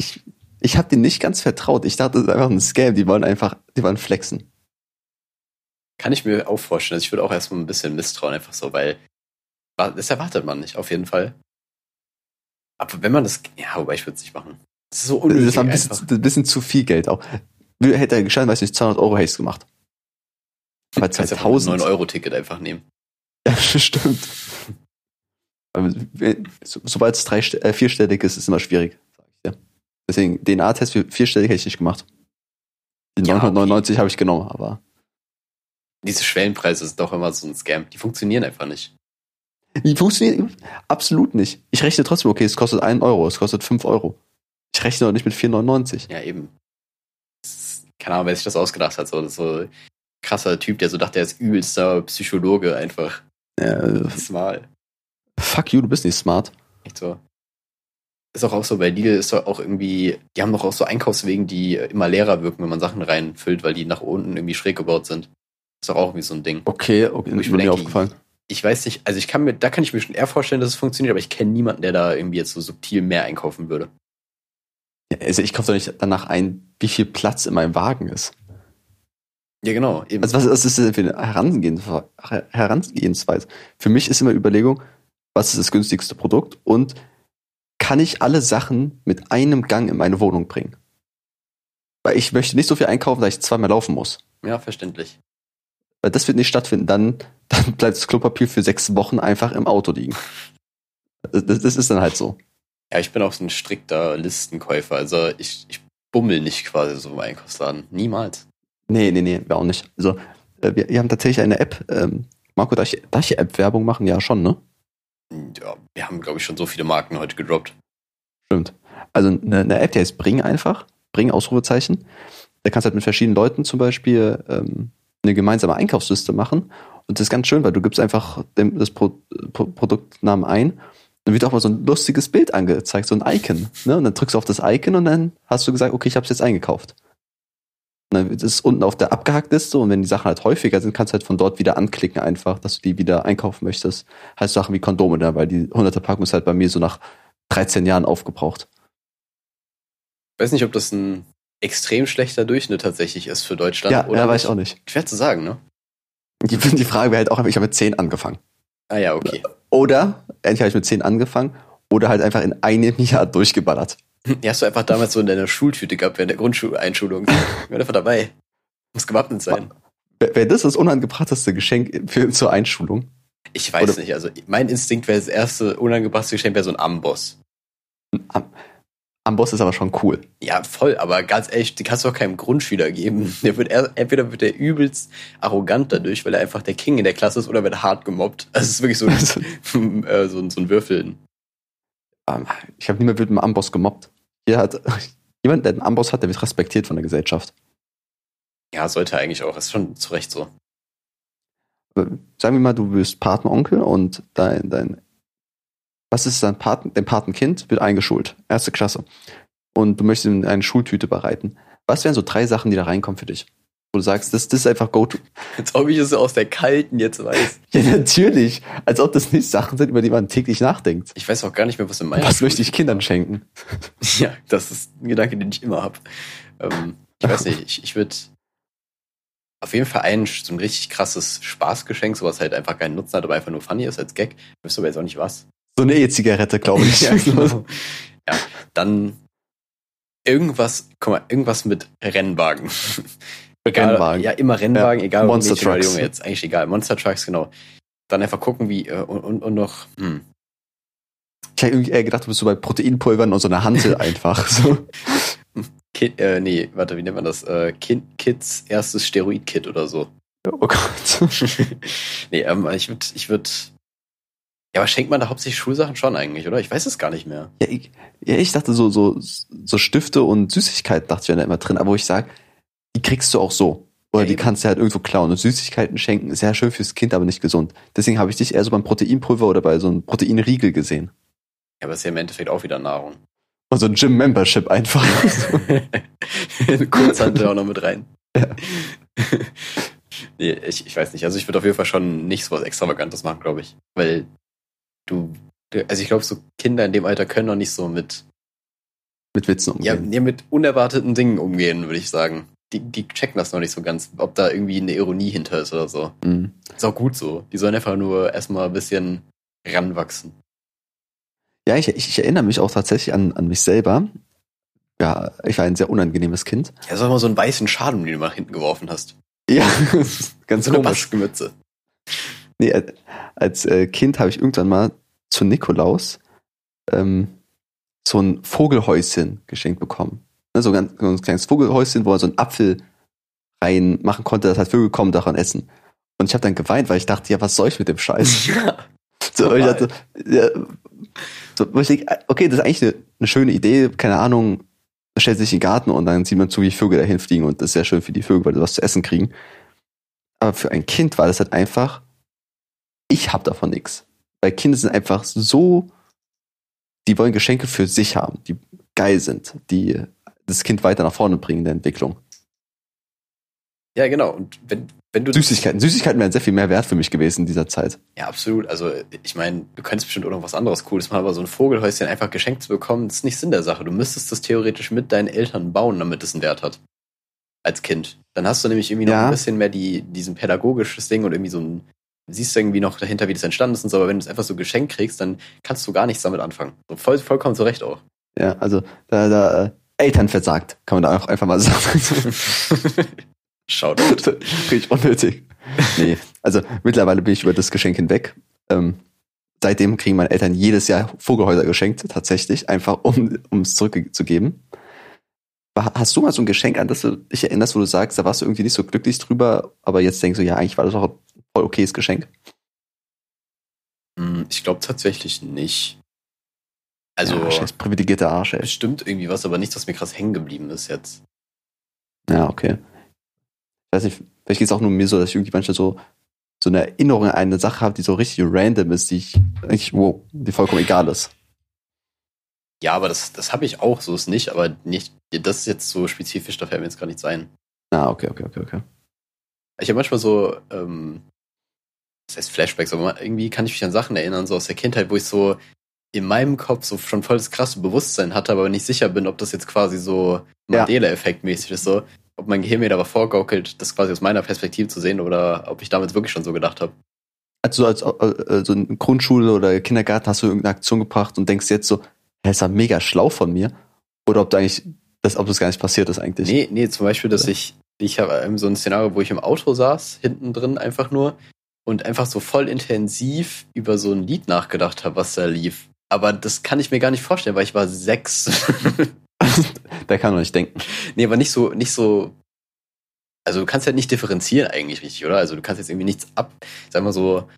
ich, ich habe denen nicht ganz vertraut. Ich dachte, das ist einfach ein Scam, die wollen einfach, die wollen flexen. Kann ich mir auch vorstellen. Also ich würde auch erstmal ein bisschen misstrauen, einfach so, weil das erwartet man nicht, auf jeden Fall. Aber wenn man das, ja, wobei ich würde es nicht machen. Das ist so unnötig. Das war ein bisschen, ein bisschen zu viel Geld auch. Hätte er gescheit, weiß nicht, 200 Euro hätte ich gemacht. Aber 2000. 9-Euro-Ticket einfach nehmen. Ja, stimmt. Sobald es drei, äh, vierstellig ist, ist es immer schwierig. Deswegen, DNA-Test für vierstellig hätte ich nicht gemacht. Die ja, 999 okay. habe ich genommen, aber. Diese Schwellenpreise sind doch immer so ein Scam. Die funktionieren einfach nicht. Die funktionieren absolut nicht. Ich rechne trotzdem, okay, es kostet 1 Euro, es kostet 5 Euro. Ich rechne doch nicht mit 4,99. Ja, eben. keine Ahnung, wer sich das ausgedacht hat. So, so krasser Typ, der so dachte, er ist übelster Psychologe einfach. Ja, smart. Fuck you, du bist nicht smart. Echt so. Ist auch, auch so, bei Lidl ist doch auch irgendwie, die haben doch auch so Einkaufswegen, die immer leerer wirken, wenn man Sachen reinfüllt, weil die nach unten irgendwie schräg gebaut sind. Ist doch auch irgendwie so ein Ding. Okay, okay, ist mir denke, aufgefallen. Ich weiß nicht, also ich kann mir, da kann ich mir schon eher vorstellen, dass es funktioniert, aber ich kenne niemanden, der da irgendwie jetzt so subtil mehr einkaufen würde. Also ich kaufe doch nicht danach ein, wie viel Platz in meinem Wagen ist. Ja, genau. Eben. Also was, was ist denn für eine Herangehensweise? Für mich ist immer Überlegung, was ist das günstigste Produkt und kann ich alle Sachen mit einem Gang in meine Wohnung bringen? Weil ich möchte nicht so viel einkaufen, dass ich zweimal laufen muss. Ja, verständlich. Weil das wird nicht stattfinden. Dann, dann bleibt das Klopapier für sechs Wochen einfach im Auto liegen. Das, das ist dann halt so. Ja, ich bin auch so ein strikter Listenkäufer. Also ich, ich bummel nicht quasi so im Einkaufsladen. Niemals. Nee, nee, nee, wir auch nicht. Also äh, wir, wir haben tatsächlich eine App. Ähm, Marco, darf ich, darf ich App-Werbung machen? Ja, schon, ne? Ja, wir haben, glaube ich, schon so viele Marken heute gedroppt. Stimmt. Also eine, eine App, die heißt Bring einfach. Bring Ausrufezeichen. Da kannst du halt mit verschiedenen Leuten zum Beispiel ähm, eine gemeinsame Einkaufsliste machen. Und das ist ganz schön, weil du gibst einfach dem, das Pro, Pro, Produktnamen ein dann wird auch mal so ein lustiges Bild angezeigt, so ein Icon. Ne? Und dann drückst du auf das Icon und dann hast du gesagt, okay, ich habe es jetzt eingekauft. Und dann ist es unten auf der Abgehackt-Liste und wenn die Sachen halt häufiger sind, kannst du halt von dort wieder anklicken einfach, dass du die wieder einkaufen möchtest. Heißt Sachen wie Kondome da, weil die 100er Packung ist halt bei mir so nach 13 Jahren aufgebraucht. Ich weiß nicht, ob das ein extrem schlechter Durchschnitt tatsächlich ist für Deutschland. Ja, oder ja weiß ich auch nicht. Schwer zu sagen, ne? Die, die Frage wäre halt auch, ich habe mit 10 angefangen. Ah ja, okay. Oder, endlich habe ich mit 10 angefangen, oder halt einfach in einem Jahr durchgeballert. Die hast du einfach damals so in deiner Schultüte gehabt während der Grundschuleinschulung. Ich bin einfach dabei. Muss gewappnet sein. Wäre das das unangebrachteste Geschenk für, zur Einschulung? Ich weiß Oder nicht. Also mein Instinkt wäre das erste unangebrachte Geschenk wäre so ein Amboss. Am Amboss ist aber schon cool. Ja, voll, aber ganz ehrlich, die kannst du auch keinem Grundschüler geben. Der wird er, entweder wird er übelst arrogant dadurch, weil er einfach der King in der Klasse ist, oder wird hart gemobbt. Also es ist wirklich so, ein, äh, so, so ein Würfeln. Ähm, ich habe niemand mit einem Amboss gemobbt. Hier hat jemand, der einen Amboss hat, der wird respektiert von der Gesellschaft. Ja, sollte eigentlich auch. Ist schon zu Recht so. Sagen wir mal, du bist Patenonkel und dein, dein was ist dein Paten, dein Patenkind wird eingeschult, erste Klasse. Und du möchtest ihm eine Schultüte bereiten. Was wären so drei Sachen, die da reinkommen für dich? Wo du sagst, das, das ist einfach Go-To. Als ob ich es aus der Kalten jetzt weiß. ja, natürlich. Als ob das nicht Sachen sind, über die man täglich nachdenkt. Ich weiß auch gar nicht mehr, was in meinem. Was möchte ich Kindern schenken? ja, das ist ein Gedanke, den ich immer habe. Ähm, ich weiß nicht, ich, ich würde auf jeden Fall ein so ein richtig krasses Spaßgeschenk, sowas halt einfach keinen Nutzen hat, aber einfach nur funny ist als Gag. Wüsste aber jetzt auch nicht was. So eine E-Zigarette, glaube ich. ja, genau. ja, dann irgendwas, guck mal, irgendwas mit Rennwagen. Rennwagen. Ja, immer Rennwagen, ja. egal Monster Mädchen Trucks. Junge jetzt, eigentlich egal. Monster Trucks, genau. Dann einfach gucken, wie, äh, und, und, und noch, hm. Ich hätte irgendwie eher gedacht, du bist so bei Proteinpulvern und so einer Hantel einfach. So. Kid, äh, nee, warte, wie nennt man das? Äh, kind, Kids erstes Steroid-Kit oder so. Oh Gott. nee, ähm, ich würde, ich würde. Ja, aber schenkt man da hauptsächlich Schulsachen schon eigentlich, oder? Ich weiß es gar nicht mehr. Ja, ich, ja, ich dachte so, so, so Stifte und Süßigkeiten dachte ich wären da immer drin, aber wo ich sage, die kriegst du auch so. Oder Ja, die eben. kannst du halt irgendwo klauen. Und Süßigkeiten schenken ist ja schön fürs Kind, aber nicht gesund. Deswegen habe ich dich eher so beim Proteinpulver oder bei so einem Proteinriegel gesehen. Ja, aber ist ja im Endeffekt auch wieder Nahrung. Und so ein Gym-Membership einfach. Kurzhandel auch noch mit rein. Ja. nee, ich, ich weiß nicht. Also ich würde auf jeden Fall schon nicht so was Extravagantes machen, glaube ich. Weil du, also ich glaube, so Kinder in dem Alter können noch nicht so mit, Mit Witzen ja, umgehen. nee, mit unerwarteten Dingen umgehen, würde ich sagen. Die, die checken das noch nicht so ganz, ob da irgendwie eine Ironie hinter ist oder so. Mhm. Ist auch gut so. Die sollen einfach nur erstmal ein bisschen ranwachsen. Ja, ich, ich, ich erinnere mich auch tatsächlich an, an mich selber. Ja, ich war ein sehr unangenehmes Kind. Ja, sag mal so einen weißen Schal, den du nach hinten geworfen hast. Ja, ganz So eine. Nee, als- als äh, Kind habe ich irgendwann mal zu Nikolaus ähm, so ein Vogelhäuschen geschenkt bekommen. Ne, so, ein, so ein kleines Vogelhäuschen, wo er so einen Apfel reinmachen konnte, dass halt Vögel kommen, daran essen. Und ich habe dann geweint, weil ich dachte, ja, was soll ich mit dem Scheiß? Ja. So, ich dachte, ja, so, ich denk, okay, das ist eigentlich eine, eine schöne Idee, keine Ahnung, stellt sich in den Garten und dann sieht man zu, wie Vögel dahin fliegen und das ist sehr schön für die Vögel, weil sie was zu essen kriegen. Aber für ein Kind war das halt einfach, ich hab davon nichts. Weil Kinder sind einfach so, die wollen Geschenke für sich haben, die geil sind, die das Kind weiter nach vorne bringen in der Entwicklung. Ja, genau. Und wenn, wenn du. Süßigkeiten. Süßigkeiten wären sehr viel mehr wert für mich gewesen in dieser Zeit. Ja, absolut. Also, ich meine, du könntest bestimmt auch noch was anderes Cooles machen, aber so ein Vogelhäuschen einfach geschenkt zu bekommen, das ist nicht Sinn der Sache. Du müsstest das theoretisch mit deinen Eltern bauen, damit es einen Wert hat. Als Kind. Dann hast du nämlich irgendwie noch Ja. ein bisschen mehr die, diesen pädagogisches Ding und irgendwie so ein. Siehst du irgendwie noch dahinter, wie das entstanden ist und so, aber wenn du es einfach so geschenkt kriegst, dann kannst du gar nichts damit anfangen. So voll, vollkommen zurecht auch. Ja, also da, da äh, Eltern versagt, kann man da auch einfach mal sagen. Schaut. Richtig unnötig. Nee, also mittlerweile bin ich über das Geschenk hinweg. Ähm, seitdem kriegen meine Eltern jedes Jahr Vogelhäuser geschenkt, tatsächlich, einfach um es zurückzugeben. Hast du mal so ein Geschenk, an das du dich erinnerst, wo du sagst, da warst du irgendwie nicht so glücklich drüber, aber jetzt denkst du, ja, eigentlich war das auch ein voll okayes Geschenk? Hm, Ich glaube tatsächlich nicht. Also, ja, scheiß privilegierter Arsch, ey. bestimmt irgendwie was, aber nichts, was mir krass hängen geblieben ist jetzt. Ja, okay. Ich weiß nicht, vielleicht geht es auch nur mir so, dass ich irgendwie manchmal so, so eine Erinnerung an eine Sache habe, die so richtig random ist, die ich eigentlich, wow, die vollkommen egal ist. Ja, aber das, das habe ich auch, so ist nicht, aber nicht, das ist jetzt so spezifisch, da fällt mir jetzt gar nichts ein. Ah, okay, okay, okay, okay. Ich habe manchmal so, ähm, das heißt Flashbacks, aber irgendwie kann ich mich an Sachen erinnern, so aus der Kindheit, wo ich so in meinem Kopf so schon voll das krasse Bewusstsein hatte, aber nicht sicher bin, ob das jetzt quasi so Ja. Mandela-Effekt mäßig ist, so, ob mein Gehirn mir darauf vorgaukelt, das quasi aus meiner Perspektive zu sehen oder ob ich damals wirklich schon so gedacht habe. Also als, äh, so in Grundschule oder Kindergarten hast du irgendeine Aktion gebracht und denkst jetzt so, hä, ist ja mega schlau von mir. Oder ob du eigentlich, das, ob das gar nicht passiert ist eigentlich. Nee, nee, zum Beispiel, dass ich, ich habe ähm, so ein Szenario, wo ich im Auto saß, hinten drin einfach nur und einfach so voll intensiv über so ein Lied nachgedacht habe, was da lief. Aber das kann ich mir gar nicht vorstellen, weil ich war sechs. Da kann man nicht denken. nee, aber nicht so, nicht so. Also du kannst halt nicht differenzieren eigentlich richtig, oder? Also du kannst jetzt irgendwie nichts ab, sag mal so.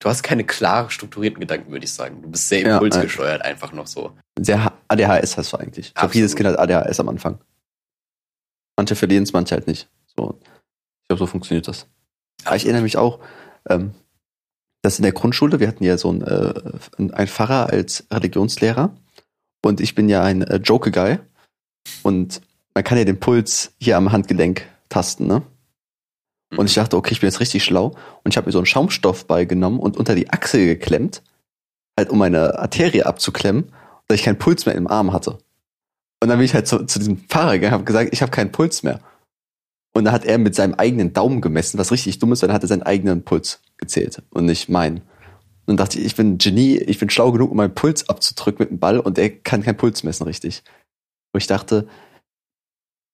Du hast keine klar strukturierten Gedanken, würde ich sagen. Du bist sehr Ja, impulsgesteuert einfach noch so. Sehr ADHS hast du eigentlich. Ich glaube, jedes Kind hat ADHS am Anfang. Manche verlieren es, manche halt nicht. So. Ich glaube, so funktioniert das. Aber ich erinnere mich auch, ähm, dass in der Grundschule, wir hatten ja so einen, äh, einen Pfarrer als Religionslehrer und ich bin ja ein äh, Joke-Guy und man kann ja den Puls hier am Handgelenk tasten, ne? Und ich dachte, okay, ich bin jetzt richtig schlau und ich habe mir so einen Schaumstoffball genommen und unter die Achsel geklemmt, halt um meine Arterie abzuklemmen, dass ich keinen Puls mehr im Arm hatte. Und dann bin ich halt zu, zu diesem Fahrer gegangen und habe gesagt, ich habe keinen Puls mehr. Und dann hat er mit seinem eigenen Daumen gemessen, was richtig dumm ist, weil dann hat er seinen eigenen Puls gezählt und nicht meinen. Und dachte ich, ich bin ein Genie, ich bin schlau genug, um meinen Puls abzudrücken mit dem Ball und er kann keinen Puls messen, richtig. Wo ich dachte,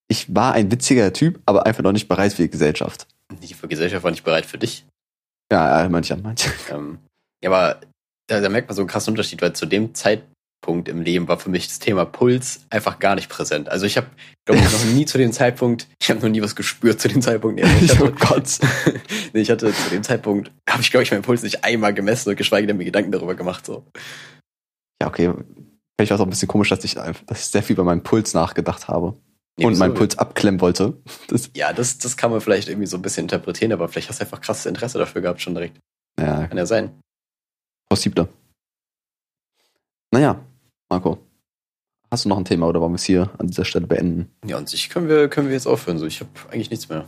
ich war ein witziger Typ, aber einfach noch nicht bereit für die Gesellschaft. Die Gesellschaft war nicht bereit für dich. Ja, manche, manche. Ähm, ja, aber da, da merkt man so einen krassen Unterschied, weil zu dem Zeit, Punkt im Leben war für mich das Thema Puls einfach gar nicht präsent. Also ich habe, glaube ich, noch nie zu dem Zeitpunkt, ich habe noch nie was gespürt zu dem Zeitpunkt. Nee, ich hatte, oh Gott. nee, ich hatte zu dem Zeitpunkt, habe ich, glaube ich, meinen Puls nicht einmal gemessen und geschweige denn mir Gedanken darüber gemacht. So. Ja, okay. Vielleicht war es auch ein bisschen komisch, dass ich, dass ich sehr viel über meinen Puls nachgedacht habe. Nee, und meinen Puls abklemmen wollte. Das, Ja, das, das kann man vielleicht irgendwie so ein bisschen interpretieren, aber vielleicht hast du einfach krasses Interesse dafür gehabt schon direkt. ja, Kann ja sein. possible. Naja, Marco. Hast du noch ein Thema oder wollen wir es hier an dieser Stelle beenden? Ja, und sich können wir, können wir jetzt aufhören. So, ich habe eigentlich nichts mehr.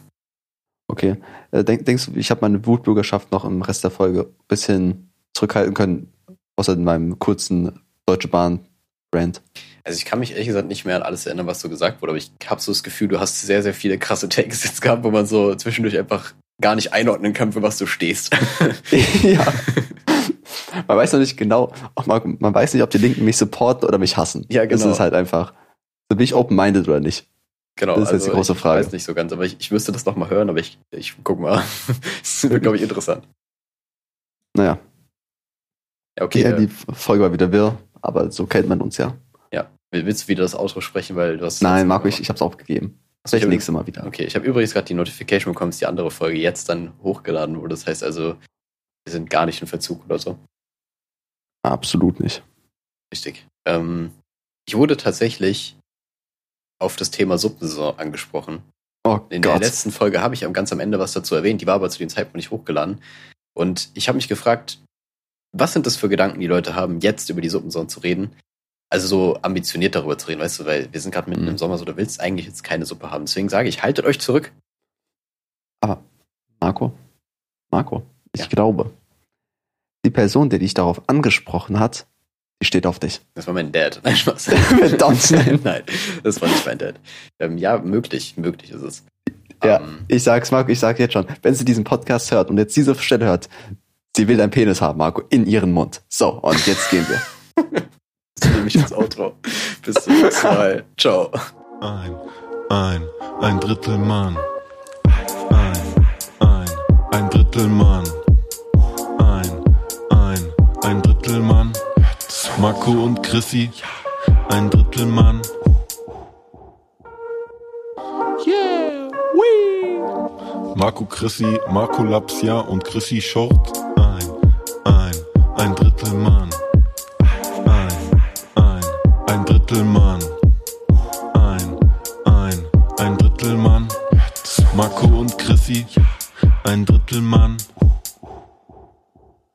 Okay. Äh, denk, denkst du, ich habe meine Wutbürgerschaft noch im Rest der Folge ein bisschen zurückhalten können, außer in meinem kurzen Deutsche Bahn Brand? Also ich kann mich ehrlich gesagt nicht mehr an alles erinnern, was so gesagt wurde, aber ich habe so das Gefühl, du hast sehr, sehr viele krasse Takes jetzt gehabt, wo man so zwischendurch einfach gar nicht einordnen kann, für was du stehst. ja. Man weiß noch nicht genau, mal, man weiß nicht, ob die Linken mich supporten oder mich hassen. Ja, genau. Das ist halt einfach. So bin ich open-minded oder nicht? genau. Das ist jetzt die große ich Frage. weiß nicht so ganz, aber ich, ich müsste das noch mal hören, aber ich, ich guck mal. das wird, glaube ich, interessant. Naja, Ja, okay. ja, äh, die Folge war wieder wirr, aber so kennt man uns ja. ja. Willst du wieder das Outro sprechen, weil du hast Nein, Marco, ich, ich hab's aufgegeben. Hab- nächstes Mal wieder. Okay, ich habe übrigens gerade die Notification bekommen, dass die andere Folge jetzt dann hochgeladen wurde. Das heißt also, wir sind gar nicht in Verzug oder so. Absolut nicht. Richtig. Ähm, ich wurde tatsächlich auf das Thema Suppensaison angesprochen. Oh In der Gott. letzten Folge habe ich am ganz am Ende was dazu erwähnt, die war aber zu dem Zeitpunkt nicht hochgeladen. Und ich habe mich gefragt, was sind das für Gedanken, die Leute haben, jetzt über die Suppensaison zu reden? Also so ambitioniert darüber zu reden, weißt du, weil wir sind gerade mitten Mhm. im Sommer, so du willst eigentlich jetzt keine Suppe haben. Deswegen sage ich, haltet euch zurück. Aber Marco, Marco, ich Ja. glaube, die Person, die dich darauf angesprochen hat, die steht auf dich. Das war mein Dad. Nein, Spaß. Verdammt, nein. Nein, das war nicht mein Dad. Ähm, ja, möglich, möglich ist es. Ja. Ähm, Ich sag's, Marco, ich sag jetzt schon, wenn sie diesen Podcast hört und jetzt diese Stelle hört, sie will deinen Penis haben, Marco, in ihren Mund. So, und jetzt gehen wir. das nehme ich ins Outro. Bis zum nächsten Mal. Ciao. Ein, ein, ein Drittel Mann. Ein, ein, ein Drittel Mann. Ein, ein, ein Drittel Mann. Marco und Chrissy. Ein Drittel Mann. Marco Chrissy, Marco Lapsia und Chrissy Short. Ein, ein, ein Drittel Mann. Ein Drittel Mann. Ein, ein, ein Drittel Mann. Marco und Chrissy, ein Drittel Mann.